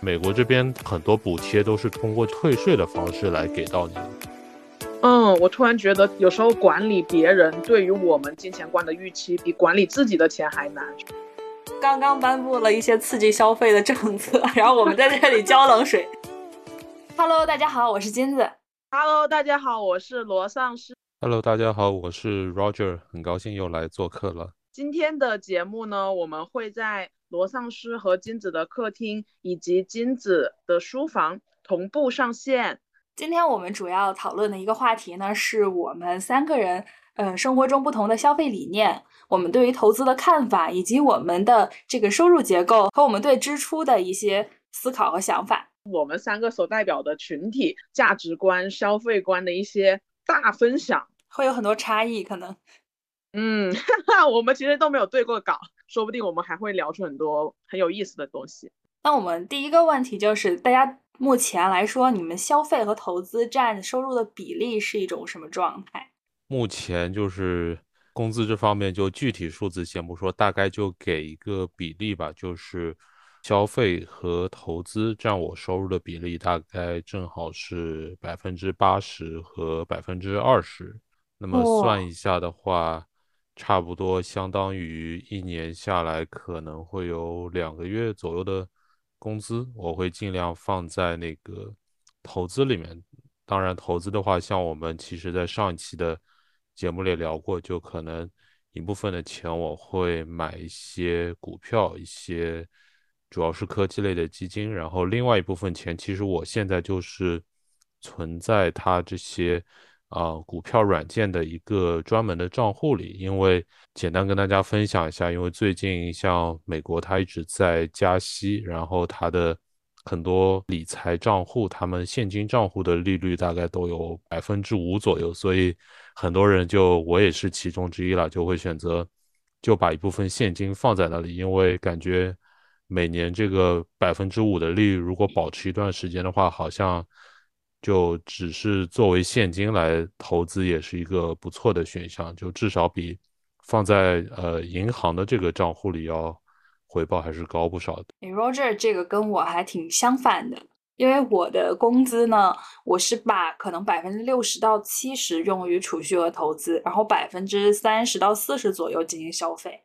美国这边很多补贴都是通过退税的方式来给到你的。嗯，我突然觉得有时候管理别人对于我们金钱观的预期，比管理自己的钱还难。刚刚颁布了一些刺激消费的政策，然后我们在这里浇冷水。Hello，大家好，我是金子。Hello，大家好，我是罗丧尸。Hello，大家好，我是 Roger，很高兴又来做客了。今天的节目呢，我们会在罗丧尸和金子的客厅以及金子的书房同步上线。今天我们主要讨论的一个话题呢，是我们三个人，嗯，生活中不同的消费理念，我们对于投资的看法，以及我们的这个收入结构和我们对支出的一些思考和想法。我们三个所代表的群体价值观、消费观的一些大分享。会有很多差异，可能，嗯，我们其实都没有对过稿，说不定我们还会聊出很多很有意思的东西。那我们第一个问题就是，大家目前来说，你们消费和投资占收入的比例是一种什么状态？目前就是工资这方面，就具体数字先不说，大概就给一个比例吧，就是消费和投资占我收入的比例大概正好是百分之八十和百分之二十。那么算一下的话，差不多相当于一年下来可能会有两个月左右的工资，我会尽量放在那个投资里面。当然，投资的话，像我们其实在上一期的节目里聊过，就可能一部分的钱我会买一些股票，一些主要是科技类的基金，然后另外一部分钱，其实我现在就是存在它这些。啊，股票软件的一个专门的账户里，因为简单跟大家分享一下，因为最近像美国它一直在加息，然后它的很多理财账户，他们现金账户的利率大概都有百分之五左右，所以很多人就我也是其中之一了，就会选择就把一部分现金放在那里，因为感觉每年这个百分之五的利率如果保持一段时间的话，好像。就只是作为现金来投资，也是一个不错的选项。就至少比放在呃银行的这个账户里要回报还是高不少的。你 Roger 这个跟我还挺相反的，因为我的工资呢，我是把可能百分之六十到七十用于储蓄和投资，然后百分之三十到四十左右进行消费，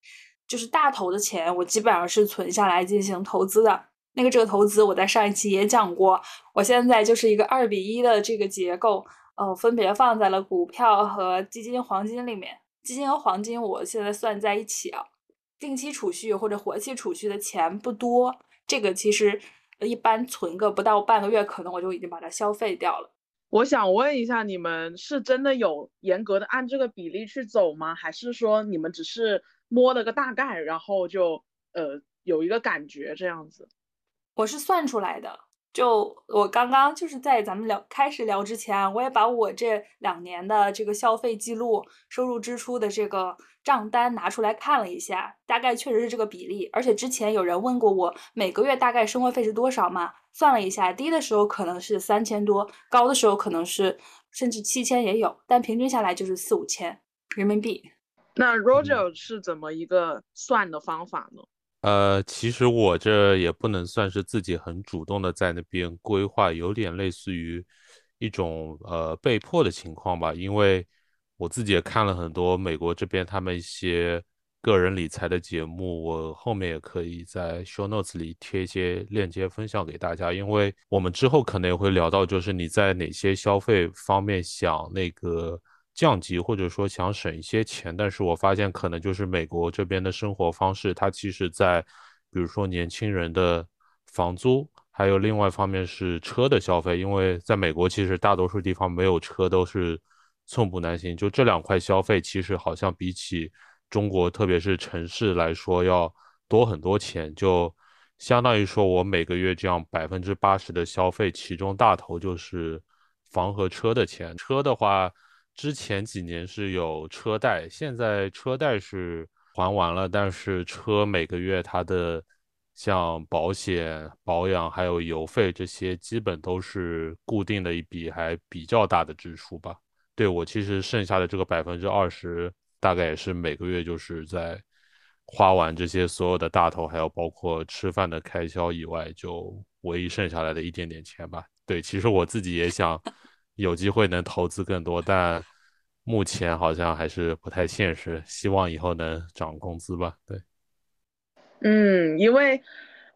就是大头的钱我基本上是存下来进行投资的。那个这个投资，我在上一期也讲过。我现在就是一个二比一的这个结构，呃，分别放在了股票和基金、黄金里面。基金和黄金我现在算在一起啊。定期储蓄或者活期储蓄的钱不多，这个其实一般存个不到半个月，可能我就已经把它消费掉了。我想问一下，你们是真的有严格的按这个比例去走吗？还是说你们只是摸了个大概，然后就呃有一个感觉这样子？我是算出来的，就我刚刚就是在咱们聊开始聊之前，我也把我这两年的这个消费记录、收入支出的这个账单拿出来看了一下，大概确实是这个比例。而且之前有人问过我每个月大概生活费是多少嘛，算了一下，低的时候可能是三千多，高的时候可能是甚至七千也有，但平均下来就是四五千人民币。那 Roger 是怎么一个算的方法呢？呃，其实我这也不能算是自己很主动的在那边规划，有点类似于一种呃被迫的情况吧。因为我自己也看了很多美国这边他们一些个人理财的节目，我后面也可以在 show notes 里贴一些链接分享给大家。因为我们之后可能也会聊到，就是你在哪些消费方面想那个。降级或者说想省一些钱，但是我发现可能就是美国这边的生活方式，它其实在，比如说年轻人的房租，还有另外一方面是车的消费，因为在美国其实大多数地方没有车都是寸步难行，就这两块消费其实好像比起中国，特别是城市来说要多很多钱，就相当于说我每个月这样百分之八十的消费，其中大头就是房和车的钱，车的话。之前几年是有车贷，现在车贷是还完了，但是车每个月它的像保险、保养还有油费这些，基本都是固定的一笔还比较大的支出吧。对我其实剩下的这个百分之二十，大概也是每个月就是在花完这些所有的大头，还有包括吃饭的开销以外，就唯一剩下来的一点点钱吧。对，其实我自己也想有机会能投资更多，但目前好像还是不太现实。希望以后能涨工资吧。对，嗯，因为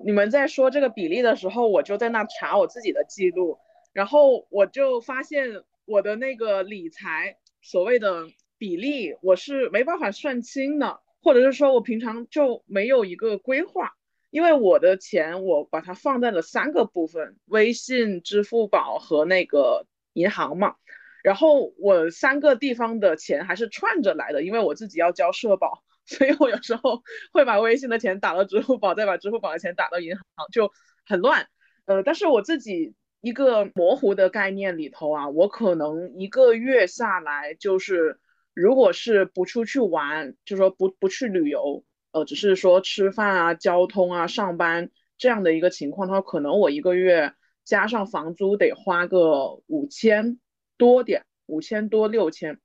你们在说这个比例的时候，我就在那查我自己的记录，然后我就发现我的那个理财所谓的比例，我是没办法算清的。或者是说我平常就没有一个规划，因为我的钱我把它放在了三个部分，微信、支付宝和那个银行嘛。然后我三个地方的钱还是串着来的，因为我自己要交社保，所以我有时候会把微信的钱打到支付宝，再把支付宝的钱打到银行，就很乱。呃，但是我自己一个模糊的概念里头啊，我可能一个月下来就是。如果是不出去玩，就说不不去旅游，呃，只是说吃饭啊、交通啊、上班这样的一个情况的话，可能我一个月加上房租得花个五千多点，五千多六千。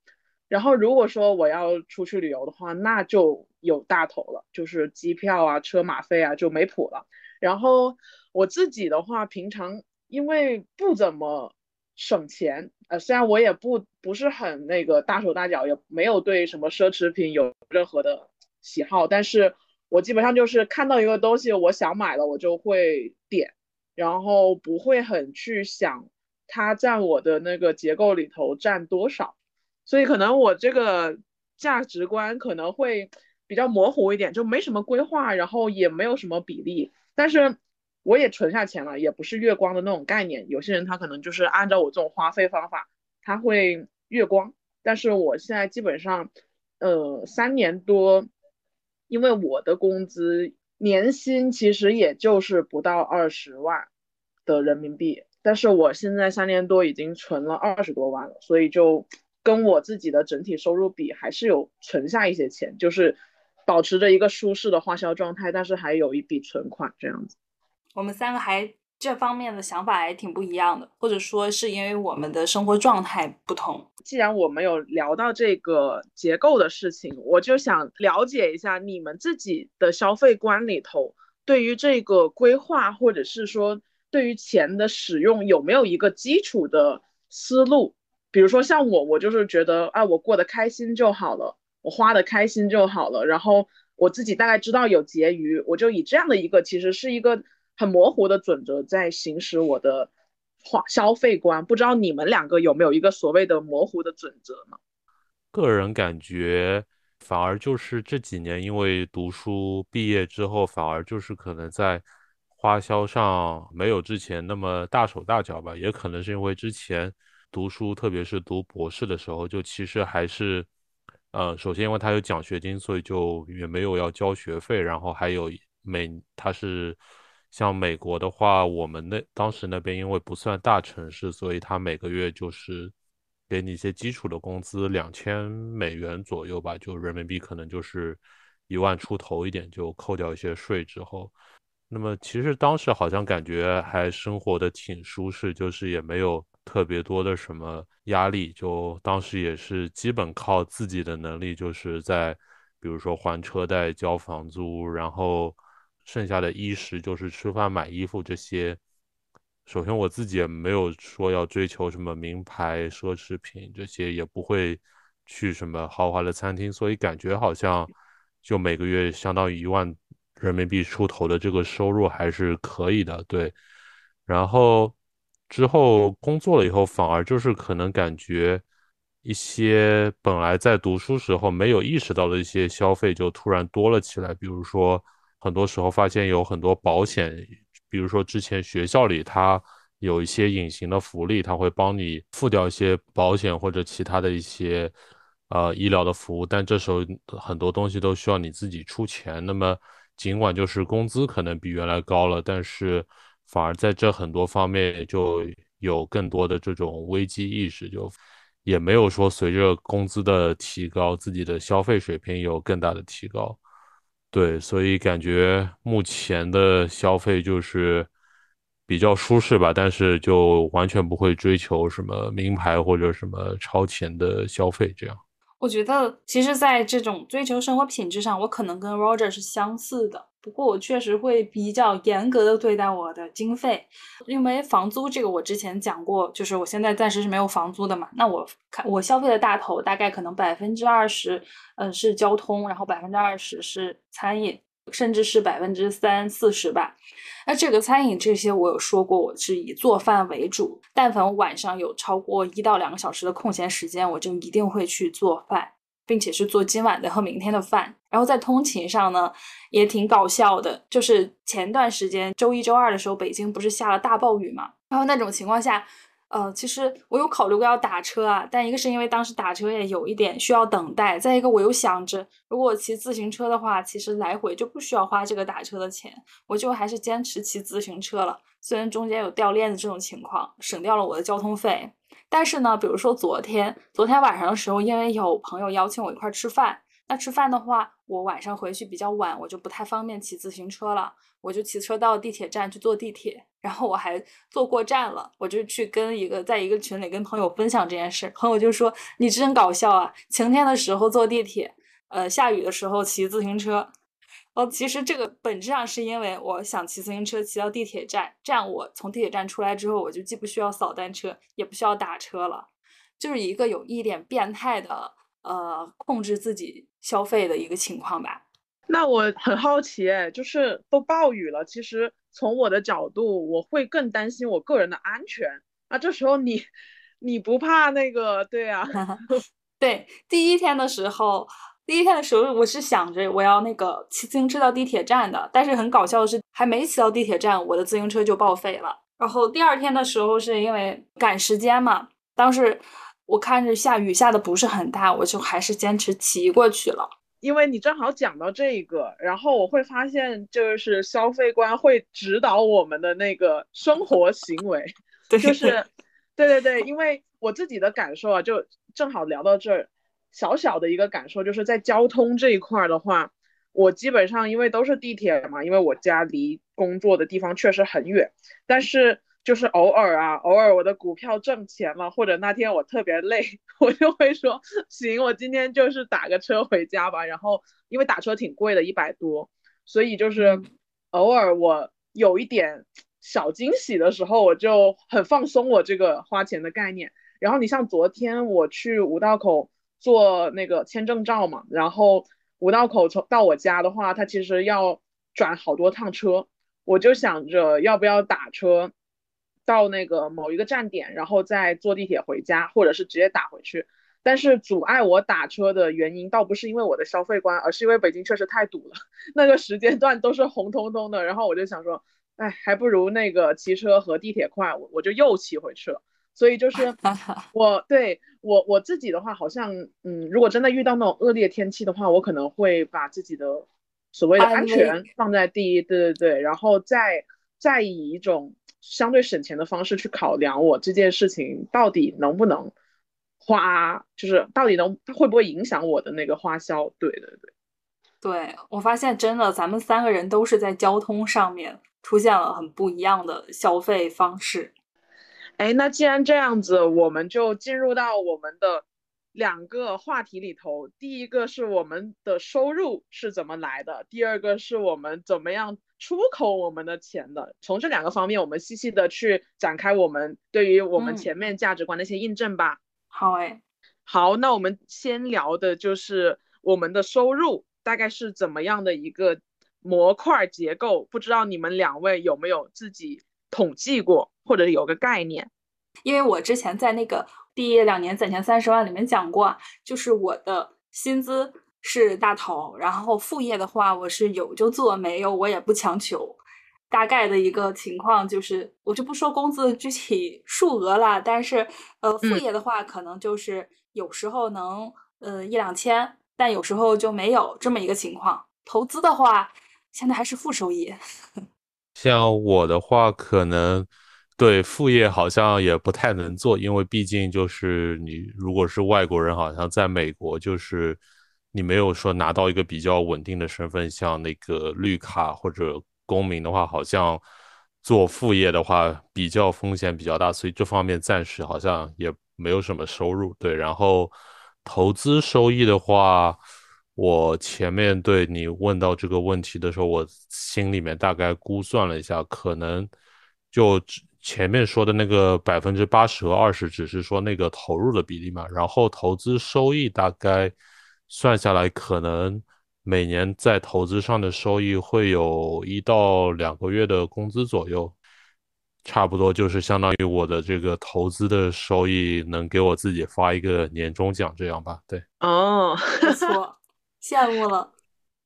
然后如果说我要出去旅游的话，那就有大头了，就是机票啊、车马费啊就没谱了。然后我自己的话，平常因为不怎么。省钱，呃，虽然我也不不是很那个大手大脚，也没有对什么奢侈品有任何的喜好，但是我基本上就是看到一个东西我想买了，我就会点，然后不会很去想它占我的那个结构里头占多少，所以可能我这个价值观可能会比较模糊一点，就没什么规划，然后也没有什么比例，但是。我也存下钱了，也不是月光的那种概念。有些人他可能就是按照我这种花费方法，他会月光。但是我现在基本上，呃，三年多，因为我的工资年薪其实也就是不到二十万的人民币，但是我现在三年多已经存了二十多万了，所以就跟我自己的整体收入比，还是有存下一些钱，就是保持着一个舒适的花销状态，但是还有一笔存款这样子。我们三个还这方面的想法还挺不一样的，或者说是因为我们的生活状态不同。既然我们有聊到这个结构的事情，我就想了解一下你们自己的消费观里头，对于这个规划，或者是说对于钱的使用，有没有一个基础的思路？比如说像我，我就是觉得，哎，我过得开心就好了，我花的开心就好了，然后我自己大概知道有结余，我就以这样的一个，其实是一个。很模糊的准则在行使我的花消费观，不知道你们两个有没有一个所谓的模糊的准则呢？个人感觉，反而就是这几年因为读书毕业之后，反而就是可能在花销上没有之前那么大手大脚吧。也可能是因为之前读书，特别是读博士的时候，就其实还是，呃，首先因为他有奖学金，所以就也没有要交学费，然后还有每他是。像美国的话，我们那当时那边因为不算大城市，所以他每个月就是给你一些基础的工资，两千美元左右吧，就人民币可能就是一万出头一点，就扣掉一些税之后，那么其实当时好像感觉还生活的挺舒适，就是也没有特别多的什么压力，就当时也是基本靠自己的能力，就是在比如说还车贷、交房租，然后。剩下的衣食就是吃饭、买衣服这些。首先我自己也没有说要追求什么名牌奢侈品，这些也不会去什么豪华的餐厅，所以感觉好像就每个月相当于一万人民币出头的这个收入还是可以的。对，然后之后工作了以后，反而就是可能感觉一些本来在读书时候没有意识到的一些消费就突然多了起来，比如说。很多时候发现有很多保险，比如说之前学校里它有一些隐形的福利，它会帮你付掉一些保险或者其他的一些呃医疗的服务，但这时候很多东西都需要你自己出钱。那么尽管就是工资可能比原来高了，但是反而在这很多方面就有更多的这种危机意识，就也没有说随着工资的提高，自己的消费水平有更大的提高。对，所以感觉目前的消费就是比较舒适吧，但是就完全不会追求什么名牌或者什么超前的消费这样。我觉得，其实，在这种追求生活品质上，我可能跟 Roger 是相似的。不过，我确实会比较严格的对待我的经费，因为房租这个我之前讲过，就是我现在暂时是没有房租的嘛。那我看我消费的大头大概可能百分之二十，嗯，是交通，然后百分之二十是餐饮，甚至是百分之三四十吧。那这个餐饮这些我有说过，我是以做饭为主。但凡晚上有超过一到两个小时的空闲时间，我就一定会去做饭。并且是做今晚的和明天的饭，然后在通勤上呢，也挺搞笑的。就是前段时间周一、周二的时候，北京不是下了大暴雨嘛？然后那种情况下，呃，其实我有考虑过要打车啊，但一个是因为当时打车也有一点需要等待，再一个我又想着，如果我骑自行车的话，其实来回就不需要花这个打车的钱，我就还是坚持骑自行车了。虽然中间有掉链子这种情况，省掉了我的交通费。但是呢，比如说昨天，昨天晚上的时候，因为有朋友邀请我一块吃饭，那吃饭的话，我晚上回去比较晚，我就不太方便骑自行车了，我就骑车到地铁站去坐地铁，然后我还坐过站了，我就去跟一个在一个群里跟朋友分享这件事，朋友就说你真搞笑啊，晴天的时候坐地铁，呃，下雨的时候骑自行车。哦，其实这个本质上是因为我想骑自行车骑到地铁站，这样我从地铁站出来之后，我就既不需要扫单车，也不需要打车了，就是一个有一点变态的呃控制自己消费的一个情况吧。那我很好奇，哎，就是都暴雨了，其实从我的角度，我会更担心我个人的安全。那这时候你你不怕那个？对啊，对，第一天的时候。第一天的时候，我是想着我要那个骑自行车到地铁站的，但是很搞笑的是，还没骑到地铁站，我的自行车就报废了。然后第二天的时候，是因为赶时间嘛，当时我看着下雨下的不是很大，我就还是坚持骑过去了。因为你正好讲到这个，然后我会发现，就是消费观会指导我们的那个生活行为，就是，对对对，因为我自己的感受啊，就正好聊到这儿。小小的一个感受就是在交通这一块的话，我基本上因为都是地铁嘛，因为我家离工作的地方确实很远，但是就是偶尔啊，偶尔我的股票挣钱了，或者那天我特别累，我就会说行，我今天就是打个车回家吧。然后因为打车挺贵的，一百多，所以就是偶尔我有一点小惊喜的时候，我就很放松我这个花钱的概念。然后你像昨天我去五道口。做那个签证照嘛，然后五道口从到我家的话，它其实要转好多趟车，我就想着要不要打车到那个某一个站点，然后再坐地铁回家，或者是直接打回去。但是阻碍我打车的原因，倒不是因为我的消费观，而是因为北京确实太堵了，那个时间段都是红彤彤的。然后我就想说，哎，还不如那个骑车和地铁快，我我就又骑回去了。所以就是 我对我我自己的话，好像嗯，如果真的遇到那种恶劣天气的话，我可能会把自己的所谓的安全放在第一，对对对，然后再再以一种相对省钱的方式去考量我这件事情到底能不能花，就是到底能它会不会影响我的那个花销？对对对，对我发现真的，咱们三个人都是在交通上面出现了很不一样的消费方式。哎，那既然这样子，我们就进入到我们的两个话题里头。第一个是我们的收入是怎么来的，第二个是我们怎么样出口我们的钱的。从这两个方面，我们细细的去展开我们对于我们前面价值观的一些印证吧。好哎，好，那我们先聊的就是我们的收入大概是怎么样的一个模块结构。不知道你们两位有没有自己统计过？或者有个概念，因为我之前在那个毕业两年攒钱三十万里面讲过，就是我的薪资是大头，然后副业的话我是有就做，没有我也不强求。大概的一个情况就是，我就不说工资具体数额了，但是呃，副业的话可能就是有时候能呃一两千，但有时候就没有这么一个情况。投资的话，现在还是负收益。像我的话，可能。对副业好像也不太能做，因为毕竟就是你如果是外国人，好像在美国就是你没有说拿到一个比较稳定的身份，像那个绿卡或者公民的话，好像做副业的话比较风险比较大，所以这方面暂时好像也没有什么收入。对，然后投资收益的话，我前面对你问到这个问题的时候，我心里面大概估算了一下，可能就前面说的那个百分之八十和二十，只是说那个投入的比例嘛，然后投资收益大概算下来，可能每年在投资上的收益会有一到两个月的工资左右。差不多就是相当于我的这个投资的收益能给我自己发一个年终奖这样吧？对，哦，不错，羡慕了。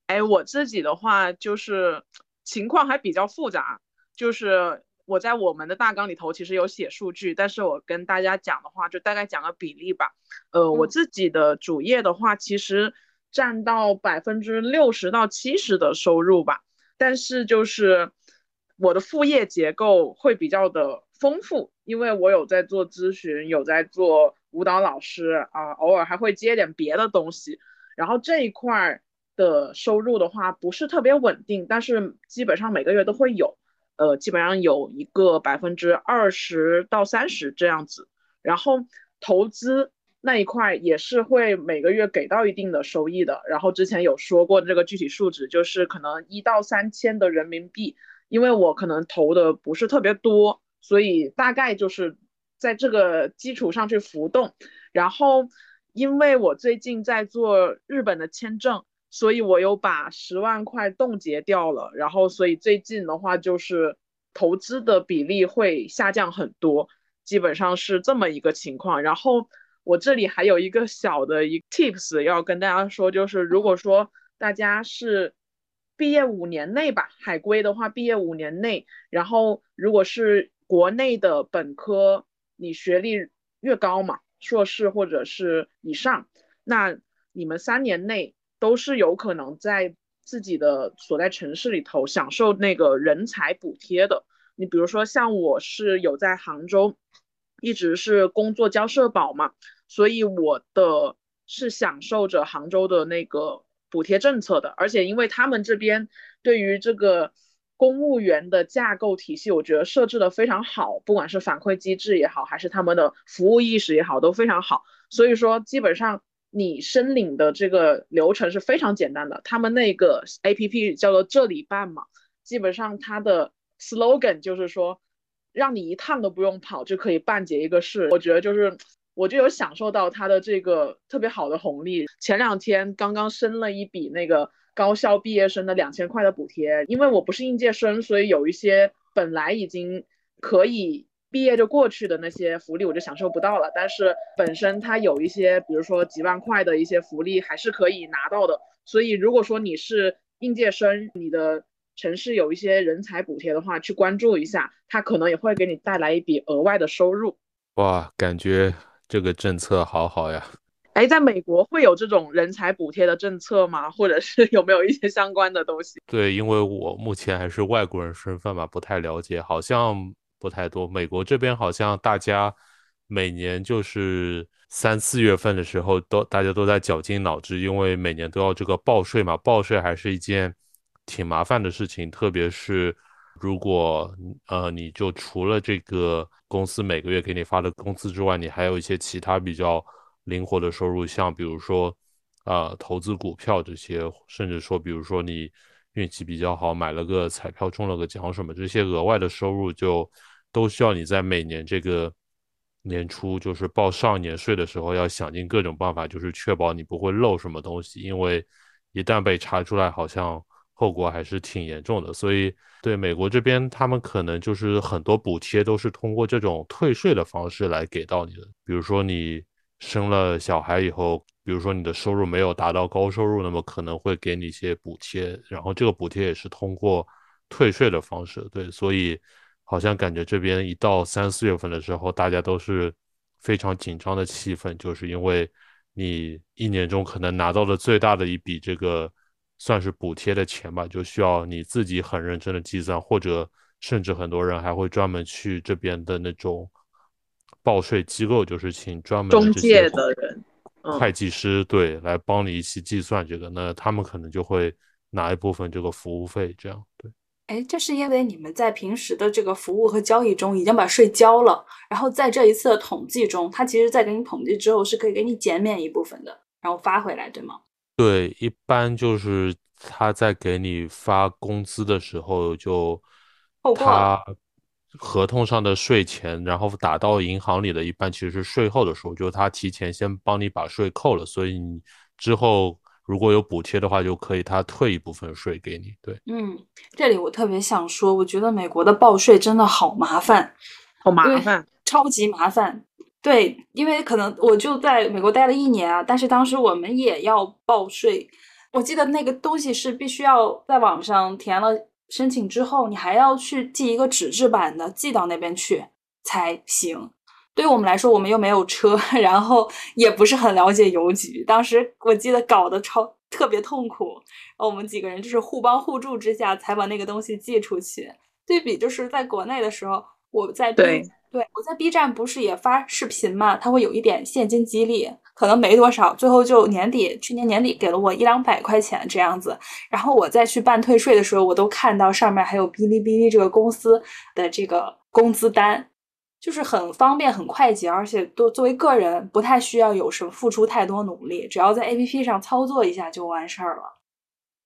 哎，我自己的话就是情况还比较复杂，就是我在我们的大纲里头其实有写数据，但是我跟大家讲的话就大概讲个比例吧。呃，我自己的主业的话其实占到百分之六十到七十的收入吧，但是就是。我的副业结构会比较的丰富，因为我有在做咨询，有在做舞蹈老师啊，偶尔还会接点别的东西。然后这一块的收入的话不是特别稳定，但是基本上每个月都会有，呃，基本上有一个百分之二十到三十这样子。然后投资那一块也是会每个月给到一定的收益的。然后之前有说过这个具体数值，就是可能一到三千的人民币。因为我可能投的不是特别多，所以大概就是在这个基础上去浮动。然后，因为我最近在做日本的签证，所以我又把十万块冻结掉了。然后，所以最近的话就是投资的比例会下降很多，基本上是这么一个情况。然后我这里还有一个小的一 tips 要跟大家说，就是如果说大家是。毕业五年内吧，海归的话，毕业五年内，然后如果是国内的本科，你学历越高嘛，硕士或者是以上，那你们三年内都是有可能在自己的所在城市里头享受那个人才补贴的。你比如说像我是有在杭州，一直是工作交社保嘛，所以我的是享受着杭州的那个。补贴政策的，而且因为他们这边对于这个公务员的架构体系，我觉得设置的非常好，不管是反馈机制也好，还是他们的服务意识也好，都非常好。所以说，基本上你申领的这个流程是非常简单的。他们那个 A P P 叫做这里办嘛，基本上它的 slogan 就是说，让你一趟都不用跑就可以办结一个事。我觉得就是。我就有享受到它的这个特别好的红利。前两天刚刚申了一笔那个高校毕业生的两千块的补贴，因为我不是应届生，所以有一些本来已经可以毕业就过去的那些福利，我就享受不到了。但是本身它有一些，比如说几万块的一些福利，还是可以拿到的。所以如果说你是应届生，你的城市有一些人才补贴的话，去关注一下，它可能也会给你带来一笔额外的收入。哇，感觉。这个政策好好呀！哎，在美国会有这种人才补贴的政策吗？或者是有没有一些相关的东西？对，因为我目前还是外国人身份嘛，不太了解，好像不太多。美国这边好像大家每年就是三四月份的时候，都大家都在绞尽脑汁，因为每年都要这个报税嘛，报税还是一件挺麻烦的事情，特别是。如果呃，你就除了这个公司每个月给你发的工资之外，你还有一些其他比较灵活的收入，像比如说，呃，投资股票这些，甚至说，比如说你运气比较好，买了个彩票中了个奖什么，这些额外的收入就都需要你在每年这个年初就是报上年税的时候，要想尽各种办法，就是确保你不会漏什么东西，因为一旦被查出来，好像。后果还是挺严重的，所以对美国这边，他们可能就是很多补贴都是通过这种退税的方式来给到你的。比如说你生了小孩以后，比如说你的收入没有达到高收入，那么可能会给你一些补贴，然后这个补贴也是通过退税的方式。对，所以好像感觉这边一到三四月份的时候，大家都是非常紧张的气氛，就是因为你一年中可能拿到的最大的一笔这个。算是补贴的钱吧，就需要你自己很认真的计算，或者甚至很多人还会专门去这边的那种报税机构，就是请专门中介的人、会计师对来帮你一起计算这个，那他们可能就会拿一部分这个服务费，这样对。哎，这是因为你们在平时的这个服务和交易中已经把税交了，然后在这一次的统计中，它其实在给你统计之后是可以给你减免一部分的，然后发回来，对吗？对，一般就是他在给你发工资的时候，就他合同上的税前，然后打到银行里的一般其实是税后的时候，就是他提前先帮你把税扣了，所以你之后。如果有补贴的话，就可以他退一部分税给你。对，嗯，这里我特别想说，我觉得美国的报税真的好麻烦，好麻烦，超级麻烦。对，因为可能我就在美国待了一年啊，但是当时我们也要报税。我记得那个东西是必须要在网上填了申请之后，你还要去寄一个纸质版的，寄到那边去才行。对于我们来说，我们又没有车，然后也不是很了解邮局。当时我记得搞得超特别痛苦，我们几个人就是互帮互助之下才把那个东西寄出去。对比就是在国内的时候，我在对对我在 B 站不是也发视频嘛，它会有一点现金激励，可能没多少，最后就年底去年年底给了我一两百块钱这样子。然后我再去办退税的时候，我都看到上面还有哔哩哔哩这个公司的这个工资单。就是很方便、很快捷，而且都作为个人不太需要有什么付出太多努力，只要在 A P P 上操作一下就完事儿了。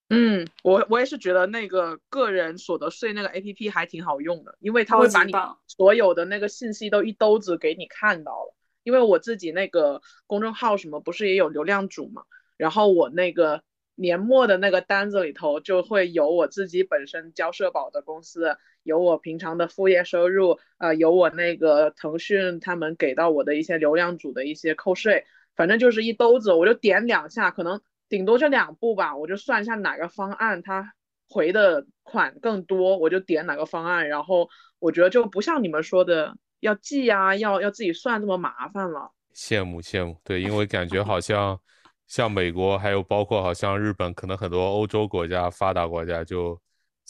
嗯，我我也是觉得那个个人所得税那个 A P P 还挺好用的，因为它会把你所有的那个信息都一兜子给你看到了。因为我自己那个公众号什么不是也有流量主嘛，然后我那个。年末的那个单子里头就会有我自己本身交社保的公司，有我平常的副业收入，呃，有我那个腾讯他们给到我的一些流量组的一些扣税，反正就是一兜子，我就点两下，可能顶多就两步吧，我就算一下哪个方案他回的款更多，我就点哪个方案，然后我觉得就不像你们说的要记啊，要要自己算这么麻烦了。羡慕羡慕，对，因为感觉好像。像美国，还有包括好像日本，可能很多欧洲国家、发达国家，就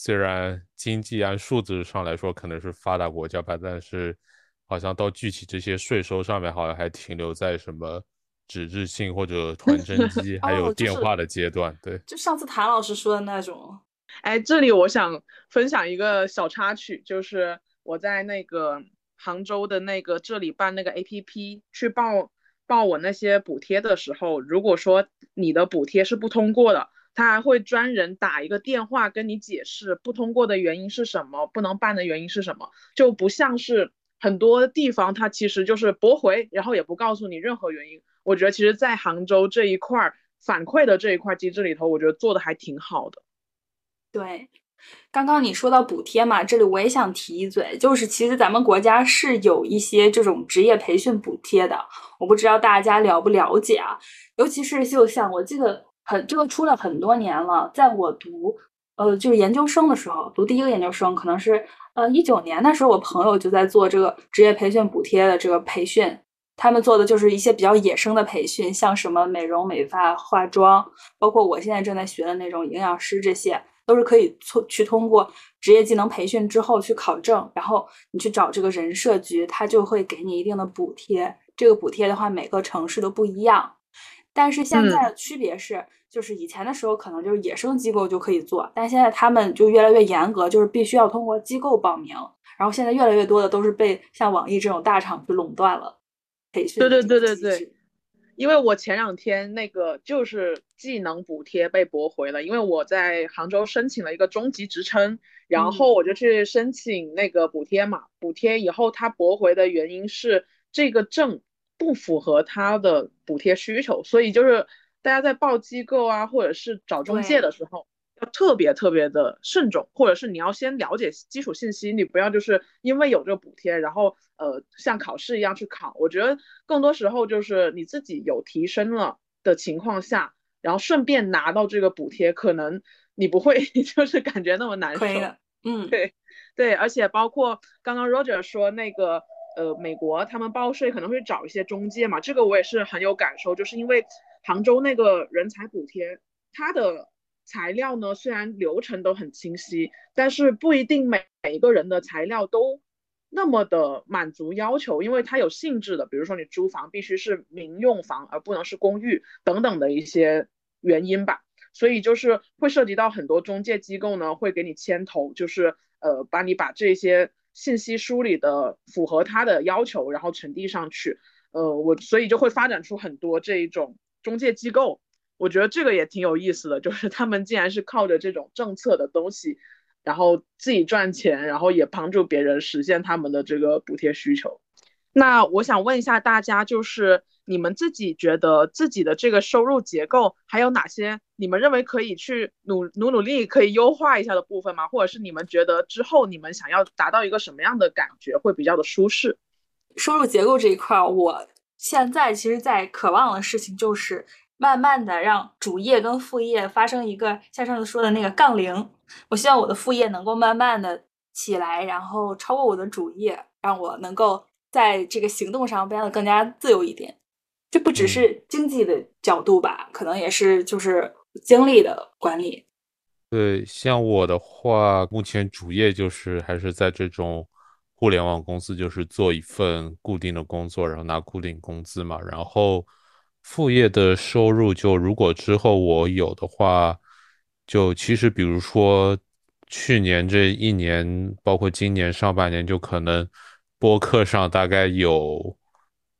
虽然经济按数字上来说可能是发达国家吧，但是好像到具体这些税收上面，好像还停留在什么纸质信或者 传真机还有电话的阶段。对，就上次谭老师说的那种。哎，这里我想分享一个小插曲，就是我在那个杭州的那个这里办那个 APP 去报。报我那些补贴的时候，如果说你的补贴是不通过的，他还会专人打一个电话跟你解释不通过的原因是什么，不能办的原因是什么，就不像是很多地方它其实就是驳回，然后也不告诉你任何原因。我觉得其实，在杭州这一块反馈的这一块机制里头，我觉得做的还挺好的。对。刚刚你说到补贴嘛，这里我也想提一嘴，就是其实咱们国家是有一些这种职业培训补贴的，我不知道大家了不了解啊？尤其是就像我记得很这个出了很多年了，在我读呃就是研究生的时候，读第一个研究生可能是呃一九年的时候，我朋友就在做这个职业培训补贴的这个培训，他们做的就是一些比较野生的培训，像什么美容美发、化妆，包括我现在正在学的那种营养师这些。都是可以通去通过职业技能培训之后去考证，然后你去找这个人社局，他就会给你一定的补贴。这个补贴的话，每个城市都不一样。但是现在的区别是，就是以前的时候可能就是野生机构就可以做，但现在他们就越来越严格，就是必须要通过机构报名。然后现在越来越多的都是被像网易这种大厂去垄断了培训。对对对对对。因为我前两天那个就是技能补贴被驳回了，因为我在杭州申请了一个中级职称，然后我就去申请那个补贴嘛，补贴以后他驳回的原因是这个证不符合他的补贴需求，所以就是大家在报机构啊，或者是找中介的时候。要特别特别的慎重，或者是你要先了解基础信息，你不要就是因为有这个补贴，然后呃像考试一样去考。我觉得更多时候就是你自己有提升了的情况下，然后顺便拿到这个补贴，可能你不会 就是感觉那么难受。嗯，对对，而且包括刚刚 Roger 说那个呃美国他们报税可能会找一些中介嘛，这个我也是很有感受，就是因为杭州那个人才补贴它的。材料呢，虽然流程都很清晰，但是不一定每每一个人的材料都那么的满足要求，因为它有性质的，比如说你租房必须是民用房，而不能是公寓等等的一些原因吧。所以就是会涉及到很多中介机构呢会给你牵头，就是呃帮你把这些信息梳理的符合他的要求，然后呈递上去。呃，我所以就会发展出很多这一种中介机构，我觉得这个也挺有意思的，就是他们竟然是靠着这种政策的东西，然后自己赚钱，然后也帮助别人实现他们的这个补贴需求。那我想问一下大家，就是你们自己觉得自己的这个收入结构还有哪些你们认为可以去努努努力可以优化一下的部分吗？或者是你们觉得之后你们想要达到一个什么样的感觉会比较的舒适？收入结构这一块，我现在其实在渴望的事情就是慢慢的让主业跟副业发生一个像上次说的那个杠铃。我希望我的副业能够慢慢的起来，然后超过我的主业，让我能够在这个行动上变得更加自由一点。这不只是经济的角度吧，可能也是就是精力的管理。对，像我的话，目前主业就是还是在这种。互联网公司就是做一份固定的工作，然后拿固定工资嘛。然后副业的收入，就如果之后我有的话，就其实比如说去年这一年，包括今年上半年，就可能播客上大概有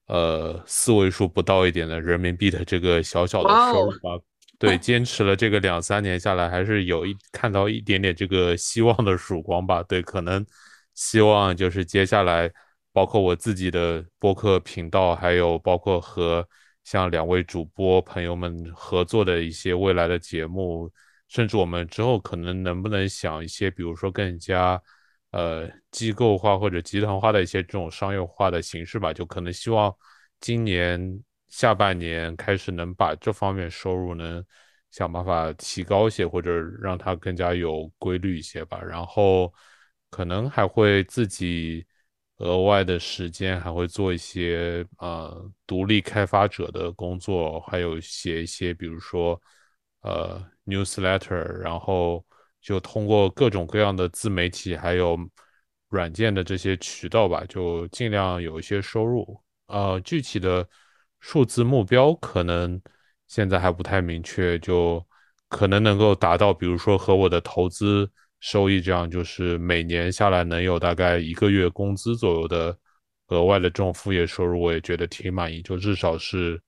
呃四位数不到一点的人民币的这个小小的收入吧。对，坚持了这个两三年下来，还是有一看到一点点这个希望的曙光吧。对，可能。希望就是接下来，包括我自己的播客频道，还有包括和像两位主播朋友们合作的一些未来的节目，甚至我们之后可能能不能想一些，比如说更加呃机构化或者集团化的一些这种商业化的形式吧，就可能希望今年下半年开始能把这方面收入能想办法提高一些，或者让它更加有规律一些吧，然后。可能还会自己额外的时间，还会做一些呃独立开发者的工作，还有写一些，比如说呃 newsletter，然后就通过各种各样的自媒体还有软件的这些渠道吧，就尽量有一些收入。呃，具体的数字目标可能现在还不太明确，就可能能够达到，比如说和我的投资。收益这样就是每年下来能有大概一个月工资左右的额外的这种副业收入，我也觉得挺满意。就至少是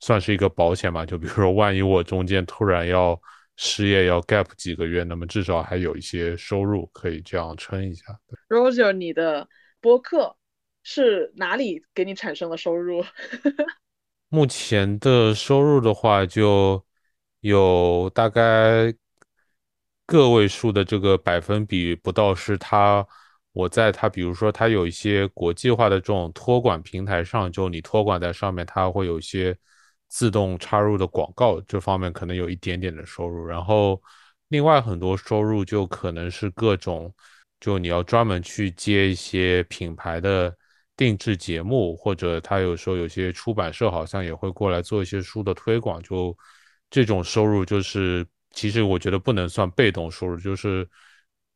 算是一个保险吧。就比如说，万一我中间突然要失业要 gap 几个月，那么至少还有一些收入可以这样撑一下。Roger，你的播客是哪里给你产生了收入？目前的收入的话，就有大概。个位数的这个百分比不到，是他我在他比如说他有一些国际化的这种托管平台上，就你托管在上面，它会有一些自动插入的广告，这方面可能有一点点的收入。然后另外很多收入就可能是各种，就你要专门去接一些品牌的定制节目，或者他有时候有些出版社好像也会过来做一些书的推广，就这种收入就是。其实我觉得不能算被动收入，就是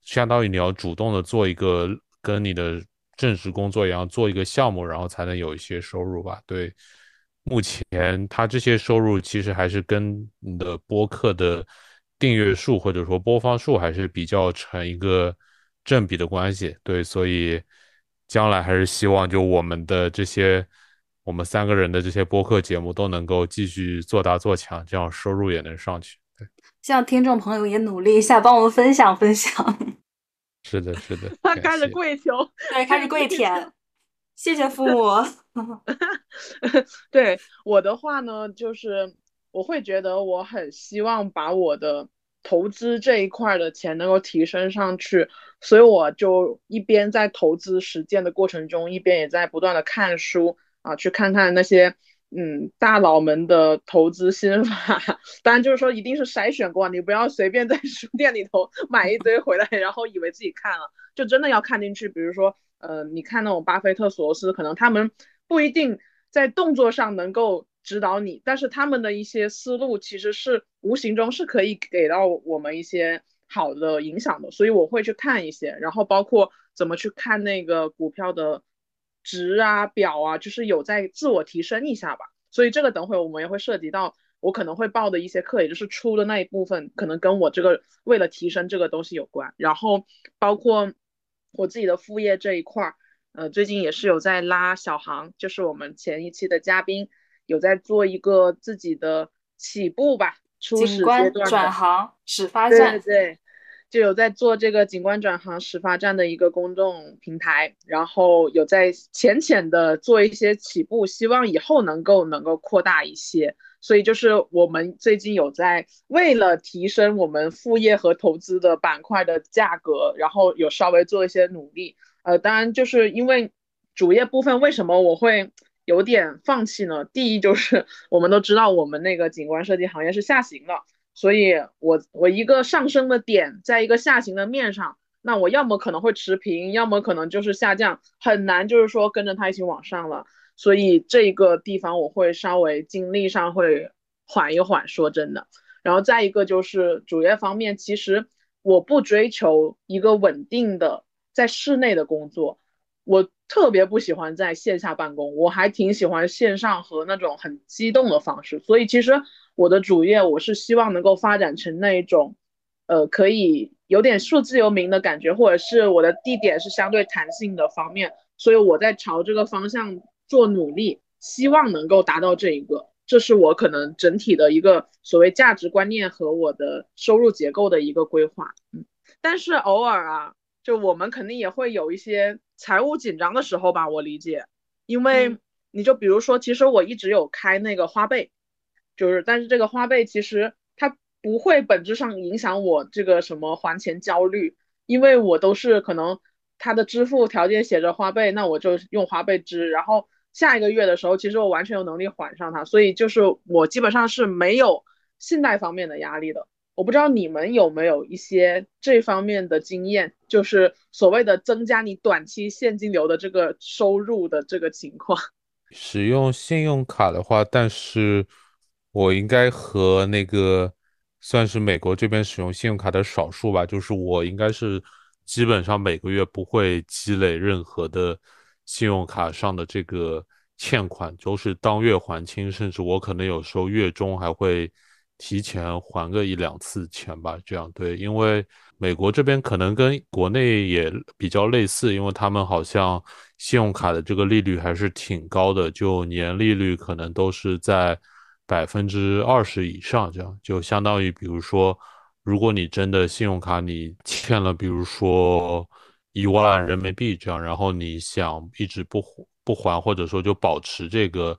相当于你要主动的做一个跟你的正式工作一样做一个项目，然后才能有一些收入吧。对，目前它这些收入其实还是跟你的播客的订阅数或者说播放数还是比较成一个正比的关系。对，所以将来还是希望就我们的这些我们三个人的这些播客节目都能够继续做大做强，这样收入也能上去。希望听众朋友也努力一下，帮我们分享分享。是的，是的。他开始跪求，对，开始跪舔。谢谢父母。对我的话呢，就是我会觉得我很希望把我的投资这一块的钱能够提升上去，所以我就一边在投资实践的过程中，一边也在不断的看书啊，去看看那些。嗯，大佬们的投资心法，当然就是说一定是筛选过，你不要随便在书店里头 买一堆回来，然后以为自己看了，就真的要看进去。比如说，呃，你看那种巴菲特、索罗斯，可能他们不一定在动作上能够指导你，但是他们的一些思路其实是无形中是可以给到我们一些好的影响的。所以我会去看一些，然后包括怎么去看那个股票的。值啊表啊，就是有在自我提升一下吧，所以这个等会我们也会涉及到我可能会报的一些课，也就是出的那一部分，可能跟我这个为了提升这个东西有关。然后包括我自己的副业这一块儿，呃，最近也是有在拉小航，就是我们前一期的嘉宾，有在做一个自己的起步吧，初始阶段转行始发站，对对。就有在做这个景观转行始发站的一个公众平台，然后有在浅浅的做一些起步，希望以后能够能够扩大一些。所以就是我们最近有在为了提升我们副业和投资的板块的价格，然后有稍微做一些努力。呃，当然就是因为主业部分为什么我会有点放弃呢？第一就是 我们都知道我们那个景观设计行业是下行了。所以，我我一个上升的点，在一个下行的面上，那我要么可能会持平，要么可能就是下降，很难就是说跟着它一起往上了。所以这一个地方我会稍微精力上会缓一缓，说真的。然后再一个就是主业方面，其实我不追求一个稳定的在室内的工作，我特别不喜欢在线下办公，我还挺喜欢线上和那种很激动的方式。所以其实。我的主业，我是希望能够发展成那一种，呃，可以有点数字游民的感觉，或者是我的地点是相对弹性的方面，所以我在朝这个方向做努力，希望能够达到这一个，这是我可能整体的一个所谓价值观念和我的收入结构的一个规划。嗯，但是偶尔啊，就我们肯定也会有一些财务紧张的时候吧，我理解，因为你就比如说，其实我一直有开那个花呗。就是，但是这个花呗其实它不会本质上影响我这个什么还钱焦虑，因为我都是可能它的支付条件写着花呗，那我就用花呗支，然后下一个月的时候，其实我完全有能力还上它，所以就是我基本上是没有信贷方面的压力的。我不知道你们有没有一些这方面的经验，就是所谓的增加你短期现金流的这个收入的这个情况。使用信用卡的话，但是。我应该和那个算是美国这边使用信用卡的少数吧，就是我应该是基本上每个月不会积累任何的信用卡上的这个欠款，都是当月还清，甚至我可能有时候月中还会提前还个一两次钱吧，这样对，因为美国这边可能跟国内也比较类似，因为他们好像信用卡的这个利率还是挺高的，就年利率可能都是在。百分之二十以上，这样就相当于，比如说，如果你真的信用卡你欠了，比如说一万人民币这样，然后你想一直不不还，或者说就保持这个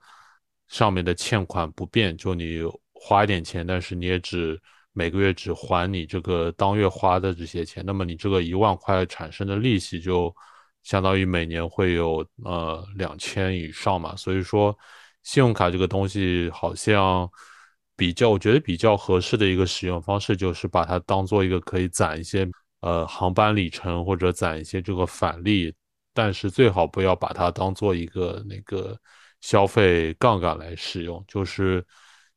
上面的欠款不变，就你花一点钱，但是你也只每个月只还你这个当月花的这些钱，那么你这个一万块产生的利息就相当于每年会有呃两千以上嘛，所以说。信用卡这个东西好像比较，我觉得比较合适的一个使用方式就是把它当做一个可以攒一些呃航班里程或者攒一些这个返利，但是最好不要把它当做一个那个消费杠杆来使用。就是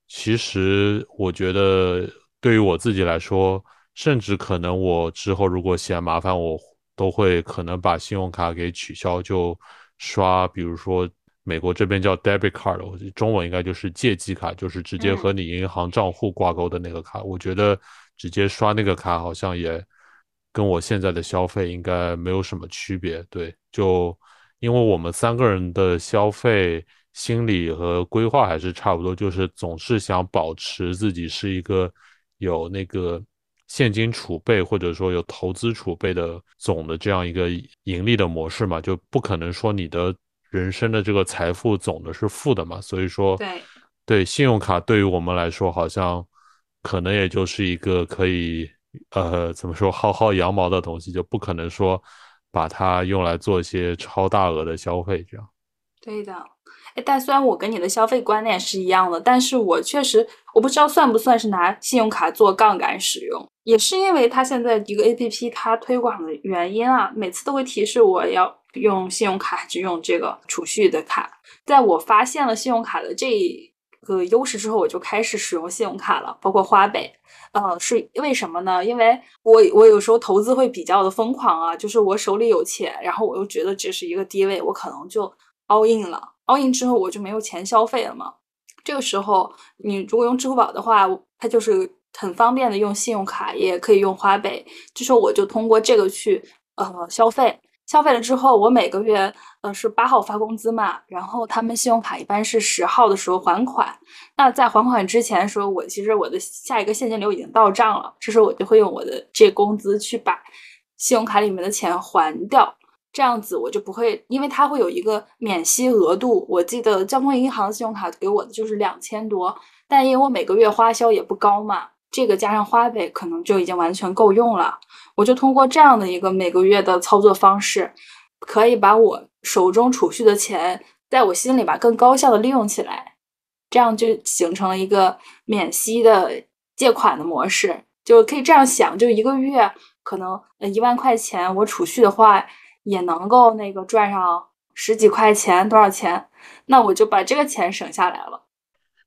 其实我觉得对于我自己来说，甚至可能我之后如果嫌麻烦，我都会可能把信用卡给取消，就刷，比如说。美国这边叫 debit card，中文应该就是借记卡，就是直接和你银行账户挂钩的那个卡。我觉得直接刷那个卡好像也跟我现在的消费应该没有什么区别。对，就因为我们三个人的消费心理和规划还是差不多，就是总是想保持自己是一个有那个现金储备或者说有投资储备的总的这样一个盈利的模式嘛，就不可能说你的。人生的这个财富总的是负的嘛，所以说，对，对，信用卡对于我们来说，好像可能也就是一个可以，呃，怎么说薅薅羊毛的东西，就不可能说把它用来做一些超大额的消费，这样。对的，哎，但虽然我跟你的消费观念是一样的，但是我确实我不知道算不算是拿信用卡做杠杆使用，也是因为它现在一个 A P P 它推广的原因啊，每次都会提示我要。用信用卡还是用这个储蓄的卡？在我发现了信用卡的这个优势之后，我就开始使用信用卡了，包括花呗。呃，是为什么呢？因为我我有时候投资会比较的疯狂啊，就是我手里有钱，然后我又觉得这是一个低位，我可能就 all in 了。all in 之后我就没有钱消费了嘛。这个时候，你如果用支付宝的话，它就是很方便的用信用卡，也可以用花呗。这时候我就通过这个去呃消费，消费了之后，我每个月呃是八号发工资嘛，然后他们信用卡一般是十号的时候还款。那在还款之前说，我其实我的下一个现金流已经到账了，这时候我就会用我的这工资去把信用卡里面的钱还掉。这样子我就不会，因为它会有一个免息额度。我记得交通银行信用卡给我的就是两千多，但因为我每个月花销也不高嘛，这个加上花呗可能就已经完全够用了。我就通过这样的一个每个月的操作方式，可以把我手中储蓄的钱，在我心里吧更高效的利用起来，这样就形成了一个免息的借款的模式。就可以这样想，就一个月可能呃一万块钱我储蓄的话。也能够那个赚上十几块钱，多少钱？那我就把这个钱省下来了。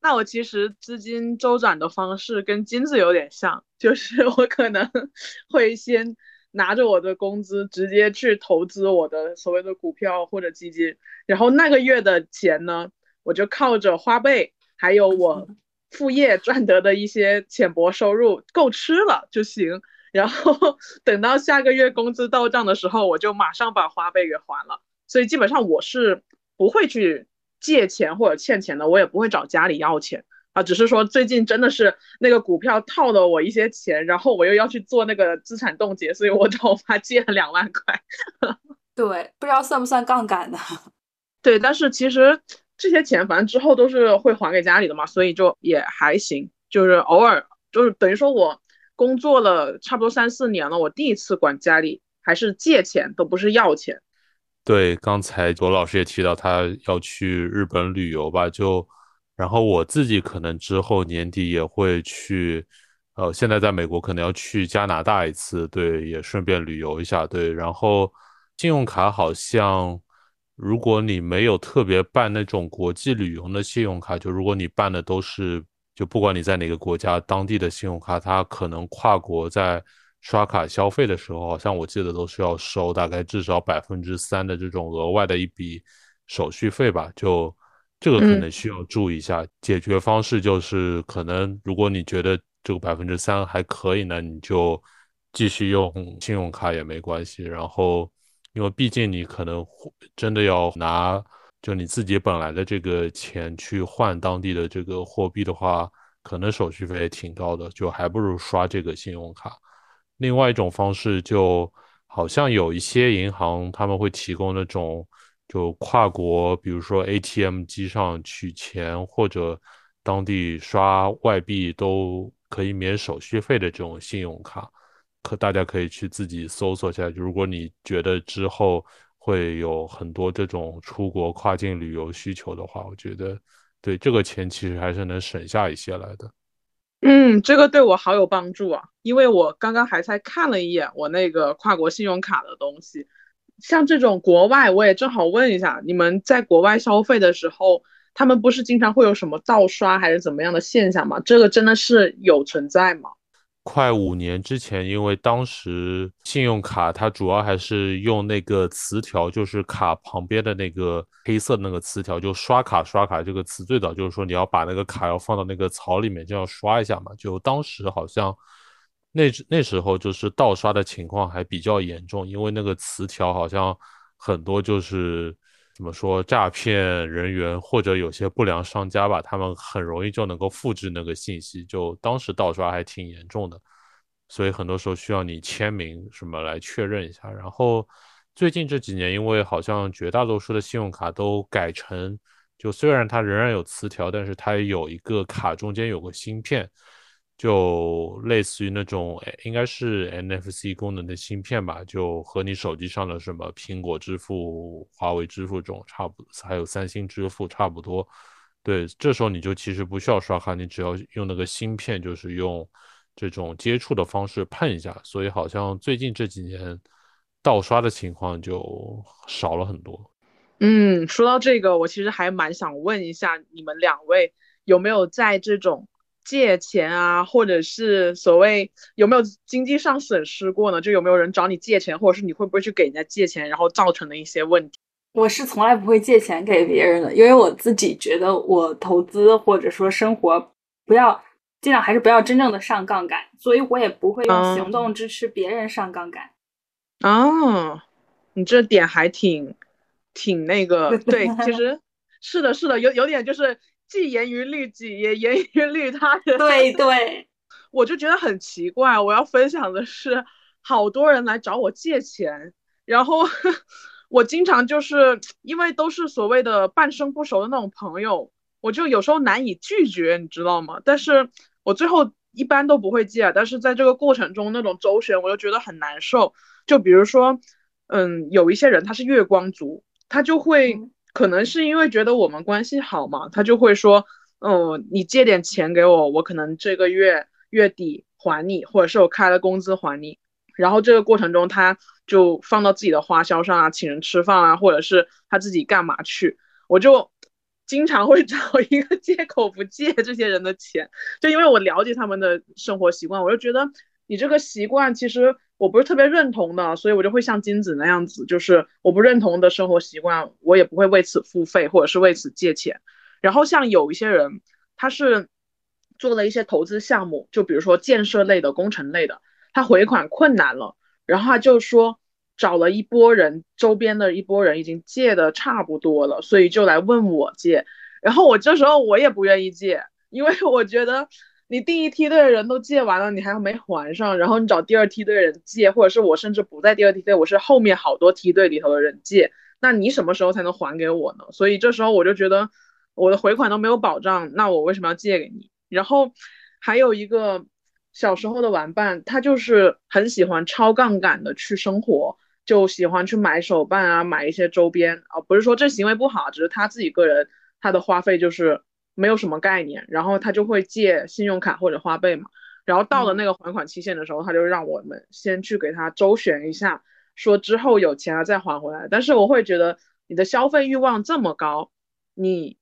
那我其实资金周转的方式跟金子有点像，就是我可能 会先拿着我的工资直接去投资我的所谓的股票或者基金，然后那个月的钱呢，我就靠着花呗还有我副业赚得的一些浅薄收入够吃了就行。然后 等到下个月工资到账的时候，我就马上把花呗给还了。所以基本上我是不会去借钱或者欠钱的，我也不会找家里要钱啊。只是说最近真的是那个股票套了我一些钱，然后我又要去做那个资产冻结，所以我找我妈借了两万块。对，不知道算不算杠杆呢。对，但是其实这些钱反正之后都是会还给家里的嘛，所以就也还行。就是偶尔就是等于说我。工作了差不多三四年了，我第一次管家里还是借钱，都不是要钱。对，刚才左老师也提到他要去日本旅游吧，就然后我自己可能之后年底也会去，呃，现在在美国可能要去加拿大一次，对，也顺便旅游一下，对。然后信用卡好像，如果你没有特别办那种国际旅游的信用卡，就如果你办的都是。就不管你在哪个国家，当地的信用卡，它可能跨国在刷卡消费的时候，好像我记得都是要收大概至少百分之三的这种额外的一笔手续费吧。就这个可能需要注意一下。解决方式就是，可能如果你觉得这个百分之三还可以呢，你就继续用信用卡也没关系。然后，因为毕竟你可能真的要拿。就你自己本来的这个钱去换当地的这个货币的话，可能手续费也挺高的，就还不如刷这个信用卡。另外一种方式，就好像有一些银行他们会提供那种就跨国，比如说 ATM 机上取钱或者当地刷外币都可以免手续费的这种信用卡，可大家可以去自己搜索一下。如果你觉得之后。会有很多这种出国跨境旅游需求的话，我觉得对这个钱其实还是能省下一些来的。嗯，这个对我好有帮助啊，因为我刚刚还在看了一眼我那个跨国信用卡的东西，像这种国外，我也正好问一下，你们在国外消费的时候，他们不是经常会有什么盗刷还是怎么样的现象吗？这个真的是有存在吗？快五年之前，因为当时信用卡它主要还是用那个磁条，就是卡旁边的那个黑色那个磁条，就刷卡刷卡这个词最早就是说你要把那个卡要放到那个槽里面，就要刷一下嘛。就当时好像那那时候就是盗刷的情况还比较严重，因为那个磁条好像很多就是。怎么说？诈骗人员或者有些不良商家吧，他们很容易就能够复制那个信息，就当时盗刷还挺严重的，所以很多时候需要你签名什么来确认一下。然后最近这几年，因为好像绝大多数的信用卡都改成，就虽然它仍然有磁条，但是它有一个卡中间有个芯片。就类似于那种，应该是 NFC 功能的芯片吧，就和你手机上的什么苹果支付、华为支付这种差不多，还有三星支付差不多。对，这时候你就其实不需要刷卡，你只要用那个芯片，就是用这种接触的方式碰一下。所以好像最近这几年盗刷的情况就少了很多。嗯，说到这个，我其实还蛮想问一下你们两位有没有在这种。借钱啊，或者是所谓有没有经济上损失过呢？就有没有人找你借钱，或者是你会不会去给人家借钱，然后造成的一些问题？我是从来不会借钱给别人的，因为我自己觉得我投资或者说生活不要尽量还是不要真正的上杠杆，所以我也不会用行动支持别人上杠杆。哦，你这点还挺挺那个，对，其实是的，是的，有有点就是既严于律己，也严于律他人。对 对，我就觉得很奇怪。我要分享的是，好多人来找我借钱，然后 我经常就是因为都是所谓的半生不熟的那种朋友，我就有时候难以拒绝，你知道吗？但是我最后一般都不会借，但是在这个过程中那种周旋，我就觉得很难受。就比如说，嗯，有一些人他是月光族，他就会可能是因为觉得我们关系好嘛，他就会说，嗯，你借点钱给我，我可能这个月月底还你，或者是我开了工资还你。然后这个过程中，他就放到自己的花销上啊，请人吃饭啊，或者是他自己干嘛去，我就经常会找一个 借口不借这些人的钱，就因为我了解他们的生活习惯，我就觉得你这个习惯其实。我不是特别认同的，所以我就会像金子那样子，就是我不认同的生活习惯，我也不会为此付费或者是为此借钱。然后像有一些人，他是做了一些投资项目，就比如说建设类的、工程类的，他回款困难了，然后他就说找了一波人，周边的一波人已经借的差不多了，所以就来问我借。然后我这时候我也不愿意借，因为我觉得。你第一梯队的人都借完了，你还没还上，然后你找第二梯队的人借，或者是我甚至不在第二梯队，我是后面好多梯队里头的人借，那你什么时候才能还给我呢？所以这时候我就觉得我的回款都没有保障，那我为什么要借给你？然后还有一个小时候的玩伴，他就是很喜欢超杠杆的去生活，就喜欢去买手办啊，买一些周边啊，不是说这行为不好，只是他自己个人他的花费就是。没有什么概念，然后他就会借信用卡或者花呗嘛，然后到了那个还款期限的时候，他就让我们先去给他周旋一下，说之后有钱了再还回来。但是我会觉得你的消费欲望这么高，你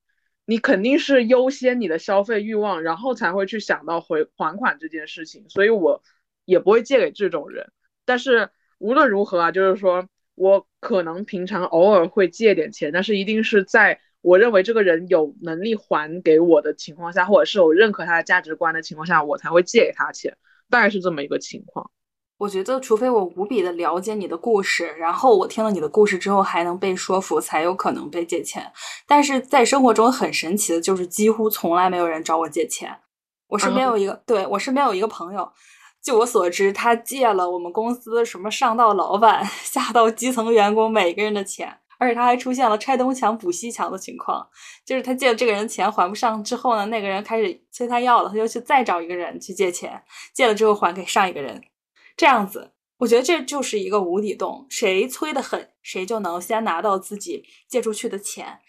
你肯定是优先你的消费欲望，然后才会去想到回还款这件事情，所以我也不会借给这种人。但是无论如何啊，就是说我可能平常偶尔会借点钱，但是一定是在。我认为这个人有能力还给我的情况下，或者是我认可他的价值观的情况下，我才会借给他钱，大概是这么一个情况。我觉得，除非我无比的了解你的故事，然后我听了你的故事之后还能被说服，才有可能被借钱。但是在生活中很神奇的就是，几乎从来没有人找我借钱。我身边有一个，对我身边有一个朋友，据我所知，他借了我们公司什么上到老板、下到基层员工每个人的钱。而且他还出现了拆东墙补西墙的情况，就是他借了这个人钱还不上之后呢，那个人开始催他要了，他就去再找一个人去借钱，借了之后还给上一个人，这样子，我觉得这就是一个无底洞，谁催的狠，谁就能先拿到自己借出去的钱。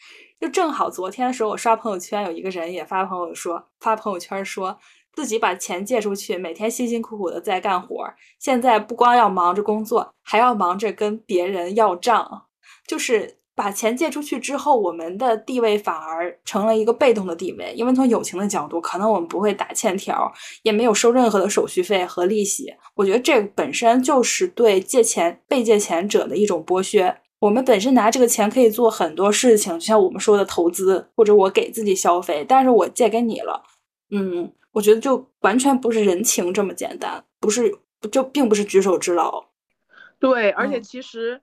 就正好昨天的时候，我刷朋友圈，有一个人也发朋友说，发朋友圈说自己把钱借出去，每天辛辛苦苦的在干活，现在不光要忙着工作，还要忙着跟别人要账。就是把钱借出去之后，我们的地位反而成了一个被动的地位，因为从友情的角度，可能我们不会打欠条，也没有收任何的手续费和利息。我觉得这本身就是对借钱被借钱者的一种剥削。我们本身拿这个钱可以做很多事情，就像我们说的投资，或者我给自己消费，但是我借给你了，嗯，我觉得就完全不是人情这么简单，不是就并不是举手之劳。对，而且其实。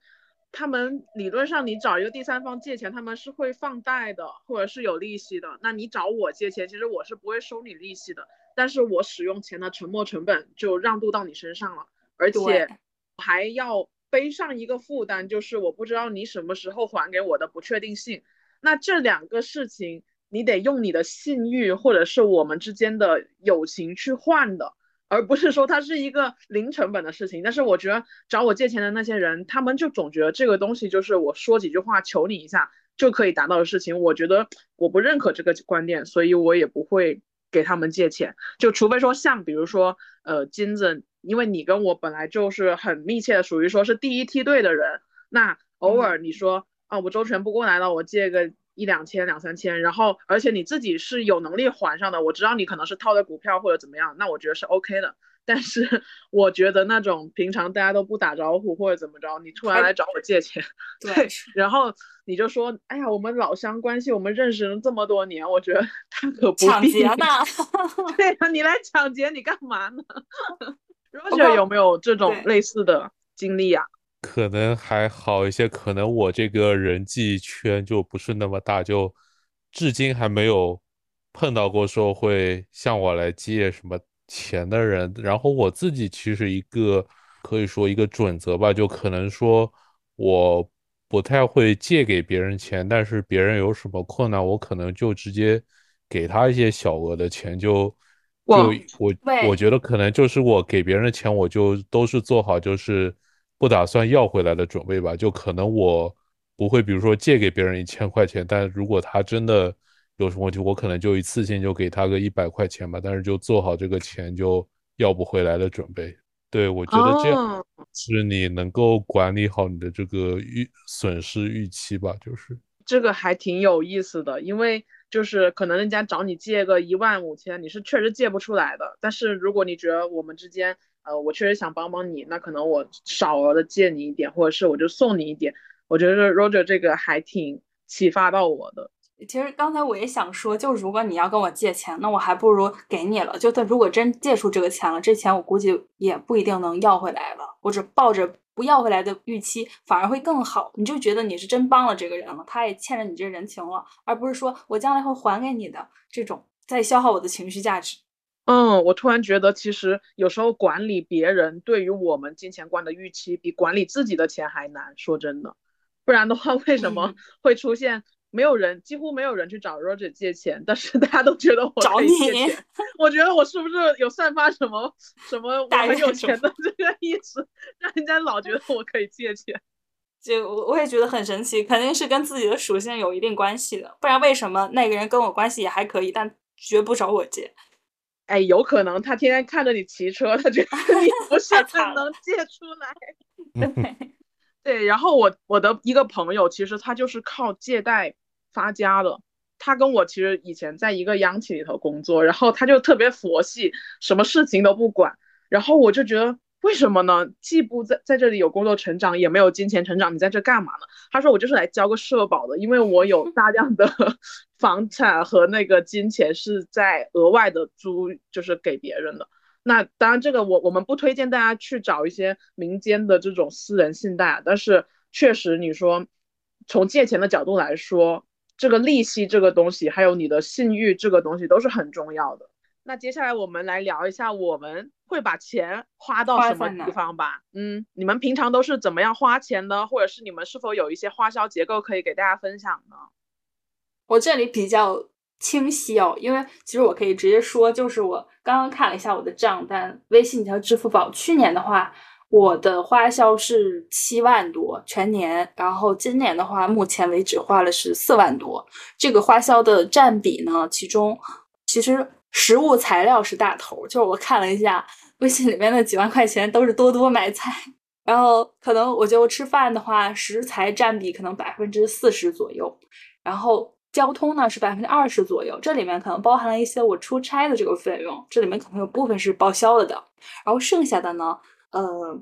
他们理论上，你找一个第三方借钱，他们是会放贷的，或者是有利息的。那你找我借钱，其实我是不会收你利息的，但是我使用钱的沉没成本就让渡到你身上了，而且还要背上一个负担，就是我不知道你什么时候还给我的不确定性。那这两个事情，你得用你的信誉或者是我们之间的友情去换的。而不是说它是一个零成本的事情，但是我觉得找我借钱的那些人，他们就总觉得这个东西就是我说几句话求你一下就可以达到的事情。我觉得我不认可这个观点，所以我也不会给他们借钱。就除非说像比如说呃金子，因为你跟我本来就是很密切的，属于说是第一梯队的人，那偶尔你说啊我周全不过来了，我借个。一两千两三千，然后而且你自己是有能力还上的，我知道你可能是套的股票或者怎么样，那我觉得是 OK 的。但是我觉得那种平常大家都不打招呼或者怎么着，你突然来找我借钱，对，然后你就说，哎呀，我们老乡关系，我们认识了这么多年，我觉得 他可不抢劫呢。对呀，你来抢劫，你干嘛呢？Roger 有没有这种类似的经历啊？可能还好一些，可能我这个人际圈就不是那么大，就至今还没有碰到过说会向我来借什么钱的人。然后我自己其实一个可以说一个准则吧，就可能说我不太会借给别人钱，但是别人有什么困难，我可能就直接给他一些小额的钱，就就我我觉得可能就是我给别人的钱，我就都是做好就是。不打算要回来的准备吧，就可能我不会，比如说借给别人一千块钱，但如果他真的有什么问题，我可能就一次性就给他个一百块钱吧，但是就做好这个钱就要不回来的准备。对，我觉得这样是你能够管理好你的这个预损失预期吧，就是这个还挺有意思的，因为就是可能人家找你借个一万五千，你是确实借不出来的，但是如果你觉得我们之间。呃，我确实想帮帮你，那可能我少额的借你一点，或者是我就送你一点。我觉得 Roger 这个还挺启发到我的。其实刚才我也想说，就如果你要跟我借钱，那我还不如给你了。就他如果真借出这个钱了，这钱我估计也不一定能要回来了。我只抱着不要回来的预期，反而会更好。你就觉得你是真帮了这个人了，他也欠着你这人情了，而不是说我将来会还给你的这种在消耗我的情绪价值。嗯，我突然觉得，其实有时候管理别人对于我们金钱观的预期，比管理自己的钱还难。说真的，不然的话，为什么会出现没有人，几乎没有人去找 Roger 借钱，但是大家都觉得我找你？我觉得我是不是有散发什么什么我很有钱的这个意思，让人家老觉得我可以借钱？就我我也觉得很神奇，肯定是跟自己的属性有一定关系的，不然为什么那个人跟我关系也还可以，但绝不找我借？哎，有可能他天天看着你骑车，他觉得 你不是很能借出来。对，对。然后我我的一个朋友，其实他就是靠借贷发家的。他跟我其实以前在一个央企里头工作，然后他就特别佛系，什么事情都不管。然后我就觉得。为什么呢？既不在在这里有工作成长，也没有金钱成长，你在这干嘛呢？他说我就是来交个社保的，因为我有 大量的 房产和那个金钱是在额外的租，就是给别人的。那当然，这个我我们不推荐大家去找一些民间的这种私人信贷，但是确实你说从借钱的角度来说，这个利息这个东西，还有你的信誉这个东西都是很重要的。那接下来我们来聊一下，我们会把钱花到什么地方吧？嗯，你们平常都是怎么样花钱的？或者是你们是否有一些花销结构可以给大家分享呢？我这里比较清晰哦，因为其实我可以直接说，就是我刚刚看了一下我的账单，微信和支付宝，去年的话，我的花销是七万多全年，然后今年的话，目前为止花了是四万多。这个花销的占比呢，其中其实。食物材料是大头，就是我看了一下微信里面的几万块钱都是多多买菜，然后可能我就吃饭的话，食材占比可能百分之四十左右，然后交通呢是百分之二十左右，这里面可能包含了一些我出差的这个费用，这里面可能有部分是报销了的，然后剩下的呢，呃，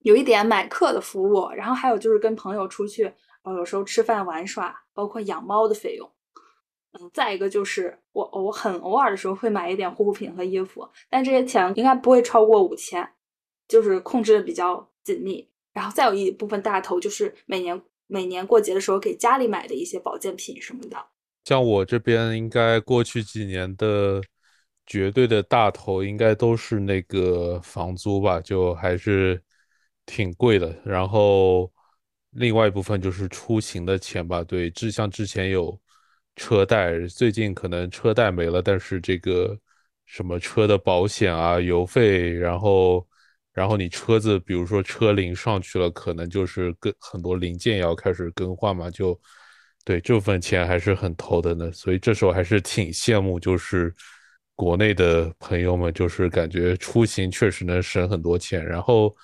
有一点买课的服务，然后还有就是跟朋友出去，呃，有时候吃饭玩耍，包括养猫的费用。嗯，再一个就是我我很偶尔的时候会买一点护肤品和衣服，但这些钱应该不会超过五千，就是控制的比较紧密。然后再有一部分大头就是每年每年过节的时候给家里买的一些保健品什么的。像我这边应该过去几年的绝对的大头应该都是那个房租吧，就还是挺贵的。然后另外一部分就是出行的钱吧，对，之像之前有。车贷最近可能车贷没了，但是这个什么车的保险啊、油费，然后然后你车子比如说车龄上去了，可能就是跟很多零件要开始更换嘛，就对这份钱还是很头疼的。所以这时候还是挺羡慕，就是国内的朋友们，就是感觉出行确实能省很多钱。然后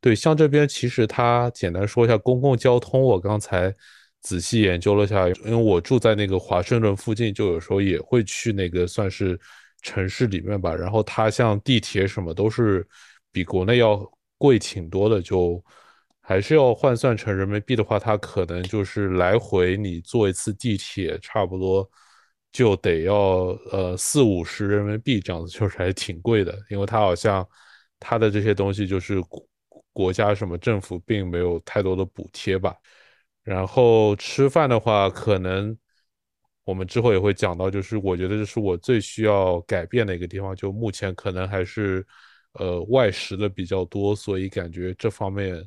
对像这边其实他简单说一下公共交通，我刚才。仔细研究了下，因为我住在那个华盛顿附近，就有时候也会去那个算是城市里面吧，然后它像地铁什么都是比国内要贵挺多的，就还是要换算成人民币的话，它可能就是来回你坐一次地铁，差不多就得要呃四五十人民币这样子，就是还挺贵的，因为它好像它的这些东西就是国国家什么政府并没有太多的补贴吧。然后吃饭的话，可能我们之后也会讲到，就是我觉得这是我最需要改变的一个地方，就目前可能还是呃外食的比较多，所以感觉这方面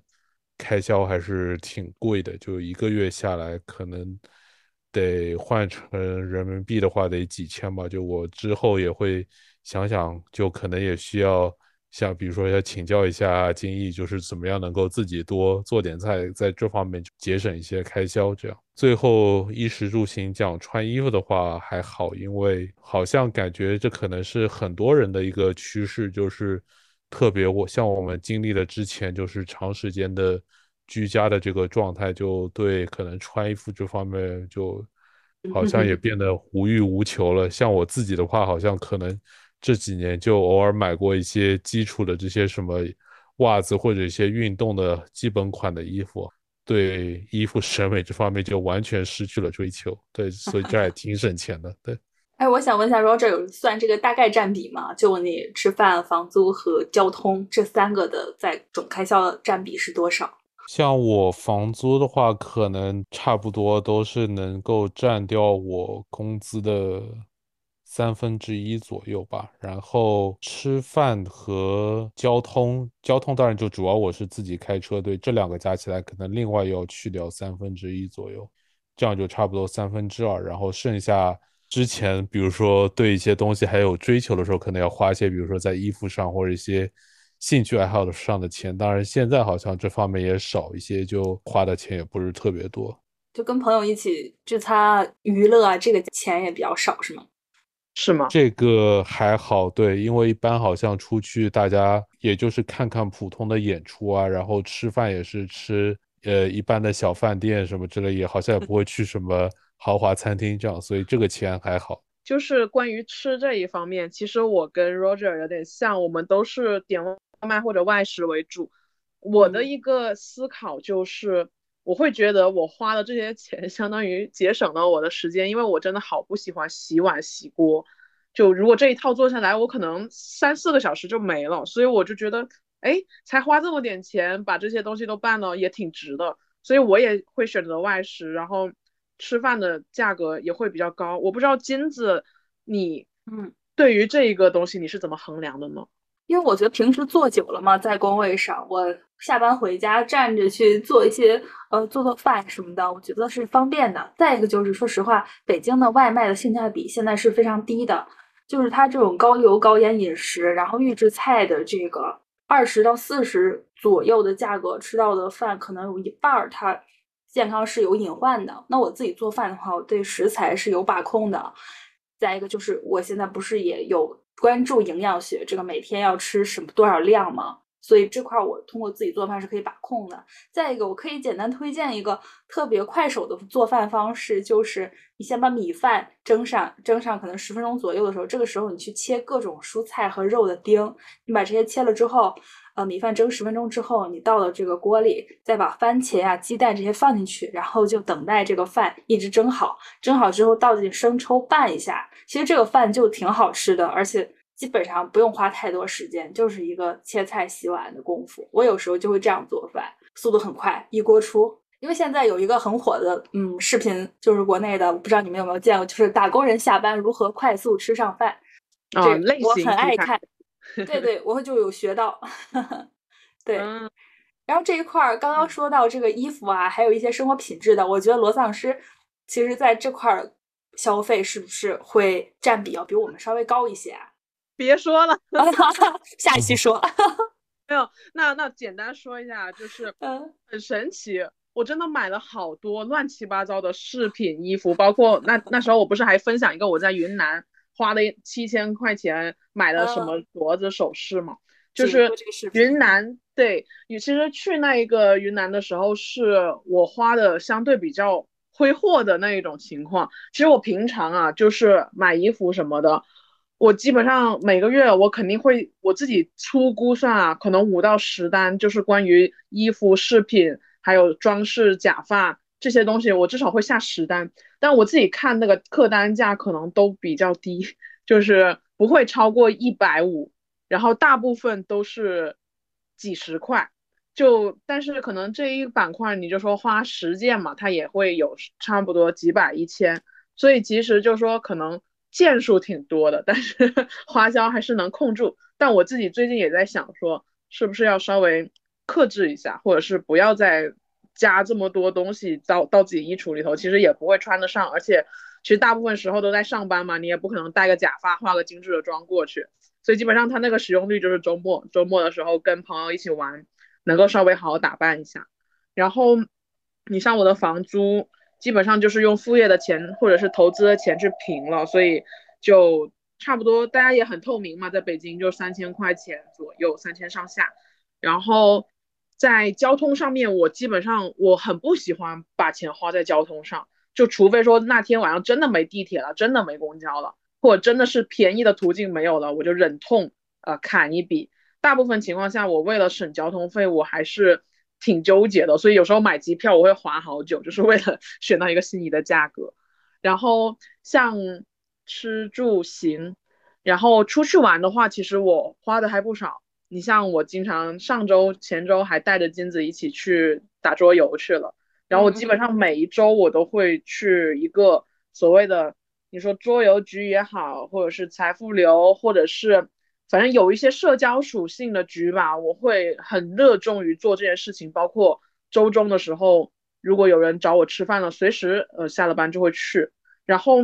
开销还是挺贵的，就一个月下来可能得换成人民币的话得几千吧，就我之后也会想想，就可能也需要。像比如说要请教一下金毅，就是怎么样能够自己多做点菜，在这方面节省一些开销。这样最后衣食住行讲穿衣服的话还好，因为好像感觉这可能是很多人的一个趋势，就是特别我像我们经历了之前就是长时间的居家的这个状态，就对可能穿衣服这方面就好像也变得无欲无求了。像我自己的话，好像可能。这几年就偶尔买过一些基础的这些什么袜子或者一些运动的基本款的衣服，对衣服审美这方面就完全失去了追求。对，所以这也挺省钱的。对，哎，我想问一下，Roger 有算这个大概占比吗？就你吃饭、房租和交通这三个的在总开销占比是多少？像我房租的话，可能差不多都是能够占掉我工资的。三分之一左右吧，然后吃饭和交通，交通当然就主要我是自己开车，对这两个加起来可能另外要去掉三分之一左右，这样就差不多三分之二，然后剩下之前比如说对一些东西还有追求的时候，可能要花一些，比如说在衣服上或者一些兴趣爱好的上的钱，当然现在好像这方面也少一些，就花的钱也不是特别多，就跟朋友一起聚餐娱乐啊，这个钱也比较少，是吗？是吗？这个还好，对，因为一般好像出去，大家也就是看看普通的演出啊，然后吃饭也是吃呃一般的小饭店什么之类，也好像也不会去什么豪华餐厅这样，所以这个钱还好。就是关于吃这一方面，其实我跟 Roger 有点像，我们都是点外卖或者外食为主。我的一个思考就是，我会觉得我花的这些钱相当于节省了我的时间，因为我真的好不喜欢洗碗洗锅。就如果这一套做下来，我可能三四个小时就没了，所以我就觉得，哎，才花这么点钱把这些东西都办了，也挺值的。所以我也会选择外食，然后吃饭的价格也会比较高。我不知道金子，你嗯，对于这一个东西你是怎么衡量的呢？因为我觉得平时坐久了嘛，在工位上，我下班回家站着去做一些呃做做饭什么的，我觉得是方便的。再一个就是，说实话，北京的外卖的性价比现在是非常低的。就是它这种高油高盐饮食，然后预制菜的这个二十到四十左右的价格吃到的饭，可能有一半儿它健康是有隐患的。那我自己做饭的话，我对食材是有把控的。再一个就是我现在不是也有关注营养学，这个每天要吃什么多少量吗？所以这块我通过自己做饭是可以把控的。再一个，我可以简单推荐一个特别快手的做饭方式，就是你先把米饭蒸上，蒸上可能十分钟左右的时候，这个时候你去切各种蔬菜和肉的丁，你把这些切了之后，呃，米饭蒸十分钟之后，你倒到这个锅里，再把番茄啊、鸡蛋这些放进去，然后就等待这个饭一直蒸好，蒸好之后倒进生抽拌一下，其实这个饭就挺好吃的，而且。基本上不用花太多时间，就是一个切菜洗碗的功夫。我有时候就会这样做饭，速度很快，一锅出。因为现在有一个很火的嗯视频，就是国内的，我不知道你们有没有见过，就是打工人下班如何快速吃上饭。啊，类型我很爱看。对对，我就有学到。对。然后这一块儿刚刚说到这个衣服啊，还有一些生活品质的，我觉得罗丧师其实在这块儿消费是不是会占比要比我们稍微高一些啊？别说了，下一期说。没有，那那简单说一下，就是很神奇，我真的买了好多乱七八糟的饰品、衣服，包括那那时候我不是还分享一个我在云南花了七千块钱买了什么镯子首饰嘛？就是云南，对，你其实去那一个云南的时候，是我花的相对比较挥霍的那一种情况。其实我平常啊，就是买衣服什么的。我基本上每个月我肯定会我自己粗估算啊，可能五到十单，就是关于衣服、饰品还有装饰、假发这些东西，我至少会下十单。但我自己看那个客单价可能都比较低，就是不会超过一百五，然后大部分都是几十块。就但是可能这一板块你就说花十件嘛，它也会有差不多几百一千，所以其实就说可能件数挺多的，但是 花销还是能控住。但我自己最近也在想说，是不是要稍微克制一下，或者是不要再加这么多东西到到自己衣橱里头，其实也不会穿得上，而且其实大部分时候都在上班嘛，你也不可能戴个假发化个精致的妆过去，所以基本上它那个使用率就是周末周末的时候跟朋友一起玩。能够稍微好好打扮一下，然后你像我的房租，基本上就是用副业的钱或者是投资的钱去平了，所以就差不多，大家也很透明嘛，在北京就三千块钱左右，三千上下。然后在交通上面，我基本上我很不喜欢把钱花在交通上，就除非说那天晚上真的没地铁了，真的没公交了，或者真的是便宜的途径没有了，我就忍痛呃砍一笔。大部分情况下，我为了省交通费，我还是挺纠结的。所以有时候买机票我会划好久，就是为了 选到一个心仪的价格。然后像吃住行，然后出去玩的话，其实我花的还不少。你像我经常上周、前周还带着金子一起去打桌游去了。然后我基本上每一周我都会去一个所谓的，你说桌游局也好，或者是财富流，或者是。反正有一些社交属性的局吧，我会很热衷于做这件事情。包括周中的时候，如果有人找我吃饭了，随时呃下了班就会去。然后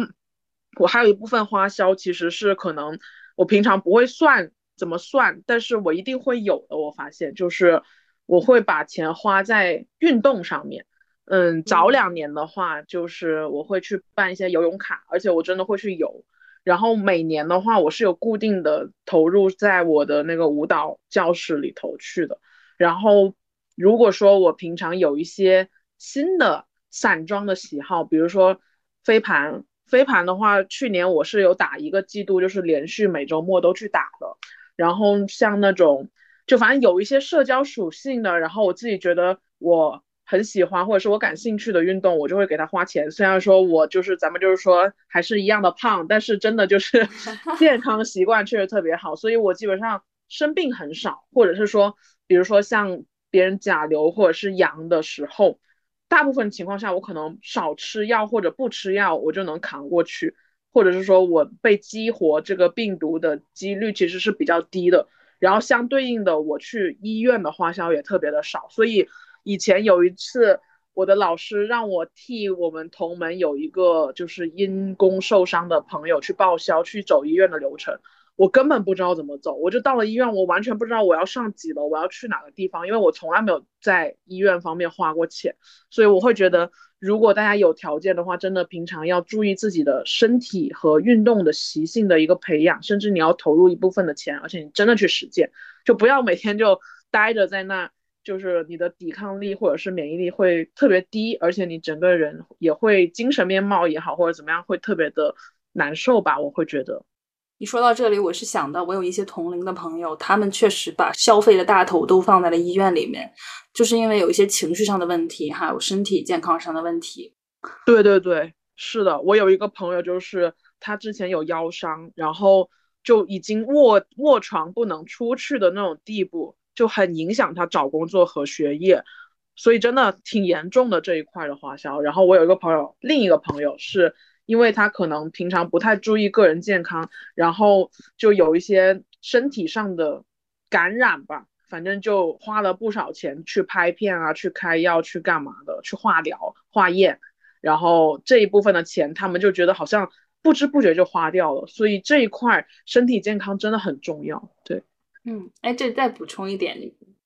我还有一部分花销，其实是可能我平常不会算怎么算，但是我一定会有的。我发现就是我会把钱花在运动上面。嗯，早两年的话，就是我会去办一些游泳卡，而且我真的会去游。然后每年的话，我是有固定的投入在我的那个舞蹈教室里头去的。然后如果说我平常有一些新的散装的喜好，比如说飞盘，飞盘的话，去年我是有打一个季度，就是连续每周末都去打的。然后像那种，就反正有一些社交属性的，然后我自己觉得我。很喜欢或者是我感兴趣的运动，我就会给他花钱。虽然说我就是咱们就是说还是一样的胖，但是真的就是 健康习惯确实特别好，所以我基本上生病很少，或者是说，比如说像别人甲流或者是阳的时候，大部分情况下我可能少吃药或者不吃药，我就能扛过去，或者是说我被激活这个病毒的几率其实是比较低的。然后相对应的，我去医院的花销也特别的少，所以。以前有一次，我的老师让我替我们同门有一个就是因公受伤的朋友去报销，去走医院的流程。我根本不知道怎么走，我就到了医院，我完全不知道我要上几楼，我要去哪个地方，因为我从来没有在医院方面花过钱。所以我会觉得，如果大家有条件的话，真的平常要注意自己的身体和运动的习性的一个培养，甚至你要投入一部分的钱，而且你真的去实践，就不要每天就待着在那。就是你的抵抗力或者是免疫力会特别低，而且你整个人也会精神面貌也好或者怎么样会特别的难受吧？我会觉得。你说到这里，我是想到我有一些同龄的朋友，他们确实把消费的大头都放在了医院里面，就是因为有一些情绪上的问题，还有身体健康上的问题。对对对，是的，我有一个朋友，就是他之前有腰伤，然后就已经卧卧床不能出去的那种地步。就很影响他找工作和学业，所以真的挺严重的这一块的花销。然后我有一个朋友，另一个朋友是因为他可能平常不太注意个人健康，然后就有一些身体上的感染吧，反正就花了不少钱去拍片啊，去开药，去干嘛的，去化疗、化验。然后这一部分的钱，他们就觉得好像不知不觉就花掉了。所以这一块身体健康真的很重要，对。嗯，哎，这再补充一点，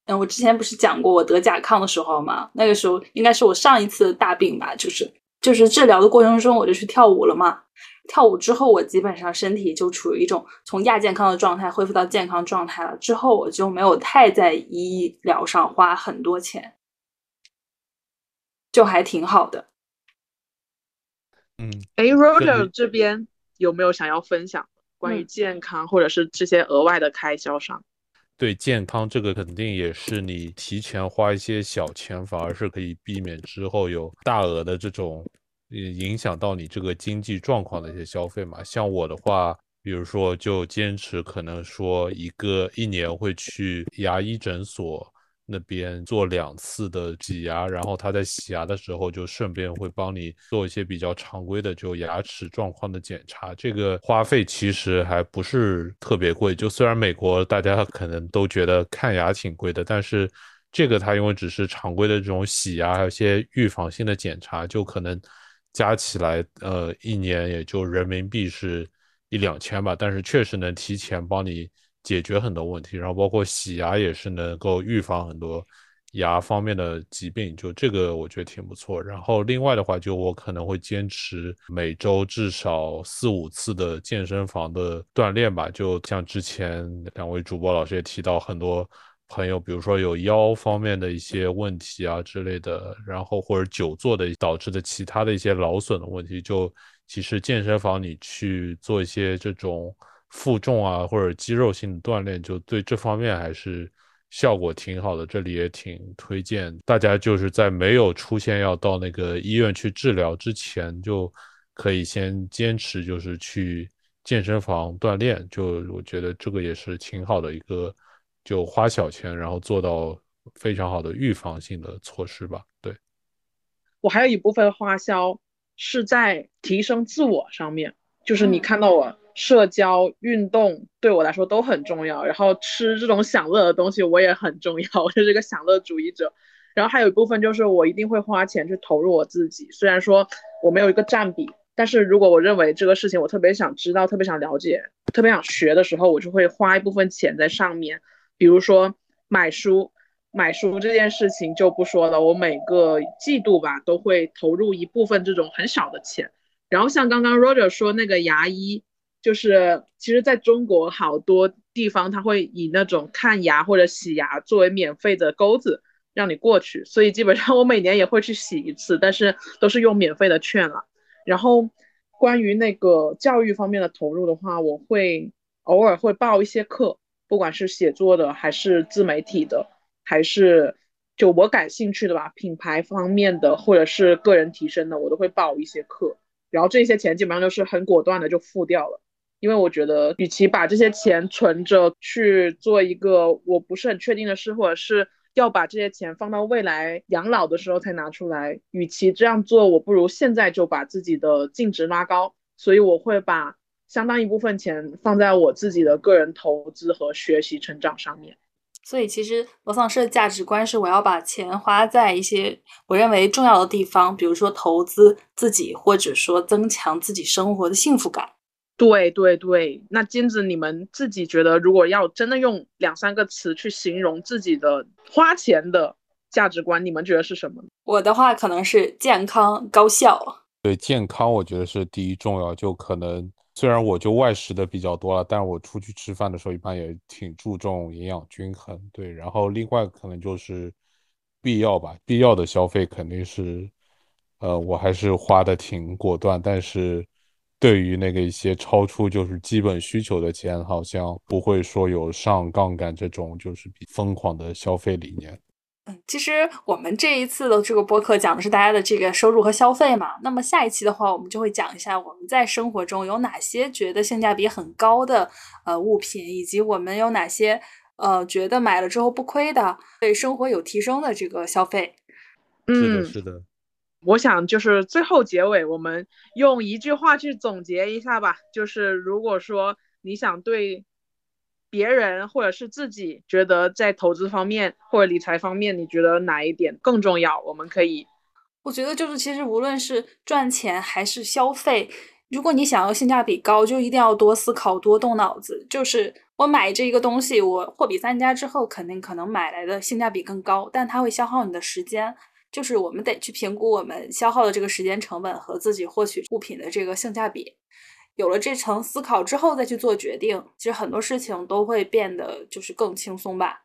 嗯，我之前不是讲过我得甲亢的时候吗？那个时候应该是我上一次大病吧，就是就是治疗的过程中我就去跳舞了嘛。跳舞之后，我基本上身体就处于一种从亚健康的状态恢复到健康状态了。之后我就没有太在医疗上花很多钱，就还挺好的。嗯，哎，Roger 这边有没有想要分享？关于健康或者是这些额外的开销上。对健康这个肯定也是你提前花一些小钱，反而是可以避免之后有大额的这种，影响到你这个经济状况的一些消费嘛。像我的话，比如说就坚持可能说一个一年会去牙医诊所。那边做两次的挤牙，然后他在洗牙的时候就顺便会帮你做一些比较常规的就牙齿状况的检查。这个花费其实还不是特别贵，就虽然美国大家可能都觉得看牙挺贵的，但是这个它因为只是常规的这种洗牙，还有些预防性的检查，就可能加起来呃一年也就人民币是一两千吧，但是确实能提前帮你。解决很多问题，然后包括洗牙也是能够预防很多牙方面的疾病，就这个我觉得挺不错。然后另外的话，就我可能会坚持每周至少四五次的健身房的锻炼吧。就像之前两位主播老师也提到，很多朋友比如说有腰方面的一些问题啊之类的，然后或者久坐的导致的其他的一些劳损的问题，就其实健身房你去做一些这种。负重啊，或者肌肉性的锻炼，就对这方面还是效果挺好的。这里也挺推荐大家，就是在没有出现要到那个医院去治疗之前，就可以先坚持，就是去健身房锻炼。就我觉得这个也是挺好的一个，就花小钱，然后做到非常好的预防性的措施吧。对，我还有一部分花销是在提升自我上面，就是你看到我。社交、运动对我来说都很重要，然后吃这种享乐的东西我也很重要，我 就是一个享乐主义者。然后还有一部分就是我一定会花钱去投入我自己，虽然说我没有一个占比，但是如果我认为这个事情我特别想知道、特别想了解、特别想学的时候，我就会花一部分钱在上面。比如说买书，买书这件事情就不说了，我每个季度吧都会投入一部分这种很小的钱。然后像刚刚 Roger 说那个牙医。就是其实在中国好多地方，他会以那种看牙或者洗牙作为免费的钩子让你过去，所以基本上我每年也会去洗一次，但是都是用免费的券了。然后关于那个教育方面的投入的话，我会偶尔会报一些课，不管是写作的，还是自媒体的，还是就我感兴趣的吧，品牌方面的或者是个人提升的，我都会报一些课。然后这些钱基本上都是很果断的就付掉了。因为我觉得，与其把这些钱存着去做一个我不是很确定的事，或者是要把这些钱放到未来养老的时候才拿出来，与其这样做，我不如现在就把自己的净值拉高。所以我会把相当一部分钱放在我自己的个人投资和学习成长上面。所以其实罗丧社的价值观是，我要把钱花在一些我认为重要的地方，比如说投资自己，或者说增强自己生活的幸福感。对对对，那金子，你们自己觉得，如果要真的用两三个词去形容自己的花钱的价值观，你们觉得是什么？我的话可能是健康高效。对，健康我觉得是第一重要。就可能虽然我就外食的比较多了，但是我出去吃饭的时候一般也挺注重营养均衡。对，然后另外可能就是必要吧，必要的消费肯定是，呃，我还是花的挺果断，但是。对于那个一些超出就是基本需求的钱，好像不会说有上杠杆这种就是比疯狂的消费理念。嗯，其实我们这一次的这个播客讲的是大家的这个收入和消费嘛。那么下一期的话，我们就会讲一下我们在生活中有哪些觉得性价比很高的呃物品，以及我们有哪些呃觉得买了之后不亏的，对生活有提升的这个消费。是的，是的。我想就是最后结尾，我们用一句话去总结一下吧。就是如果说你想对别人或者是自己觉得在投资方面或者理财方面，你觉得哪一点更重要？我们可以，我觉得就是其实无论是赚钱还是消费，如果你想要性价比高，就一定要多思考、多动脑子。就是我买这一个东西，我货比三家之后，肯定可能买来的性价比更高，但它会消耗你的时间。就是我们得去评估我们消耗的这个时间成本和自己获取物品的这个性价比。有了这层思考之后再去做决定，其实很多事情都会变得就是更轻松吧。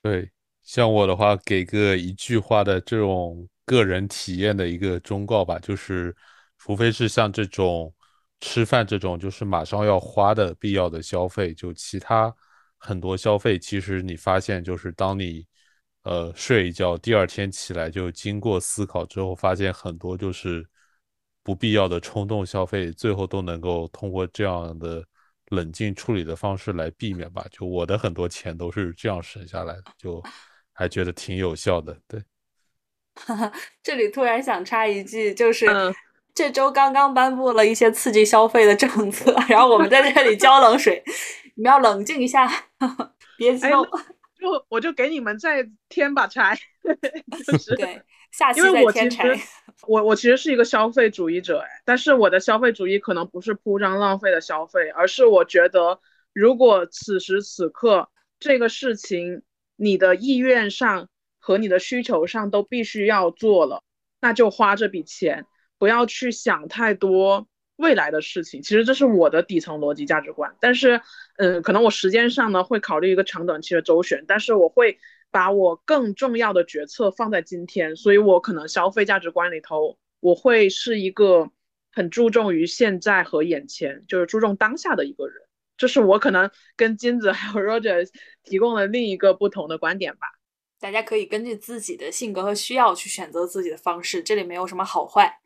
对，像我的话，给个一句话的这种个人体验的一个忠告吧，就是，除非是像这种吃饭这种就是马上要花的必要的消费，就其他很多消费，其实你发现就是当你呃睡一觉，第二天起来就经过思考之后，发现很多就是不必要的冲动消费，最后都能够通过这样的冷静处理的方式来避免吧。就我的很多钱都是这样省下来的，就还觉得挺有效的。对，这里突然想插一句，就是。这周刚刚颁布了一些刺激消费的政策，然后我们在这里浇冷水，你们要冷静一下，别激动。就我就给你们再添把柴，就是 对，下期再添柴。我我其实是一个消费主义者，但是我的消费主义可能不是铺张浪费的消费，而是我觉得如果此时此刻这个事情你的意愿上和你的需求上都必须要做了，那就花这笔钱。不要去想太多未来的事情，其实这是我的底层逻辑价值观。但是，嗯，可能我时间上呢会考虑一个长短期的周旋，但是我会把我更重要的决策放在今天，所以我可能消费价值观里头，我会是一个很注重于现在和眼前，就是注重当下的一个人。这是我可能跟金子还有 Roger 提供了另一个不同的观点吧。大家可以根据自己的性格和需要去选择自己的方式，这里没有什么好坏。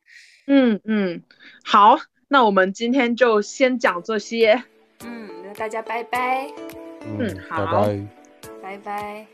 嗯嗯，好，那我们今天就先讲这些。嗯，那大家拜拜。嗯，好，拜拜。拜拜。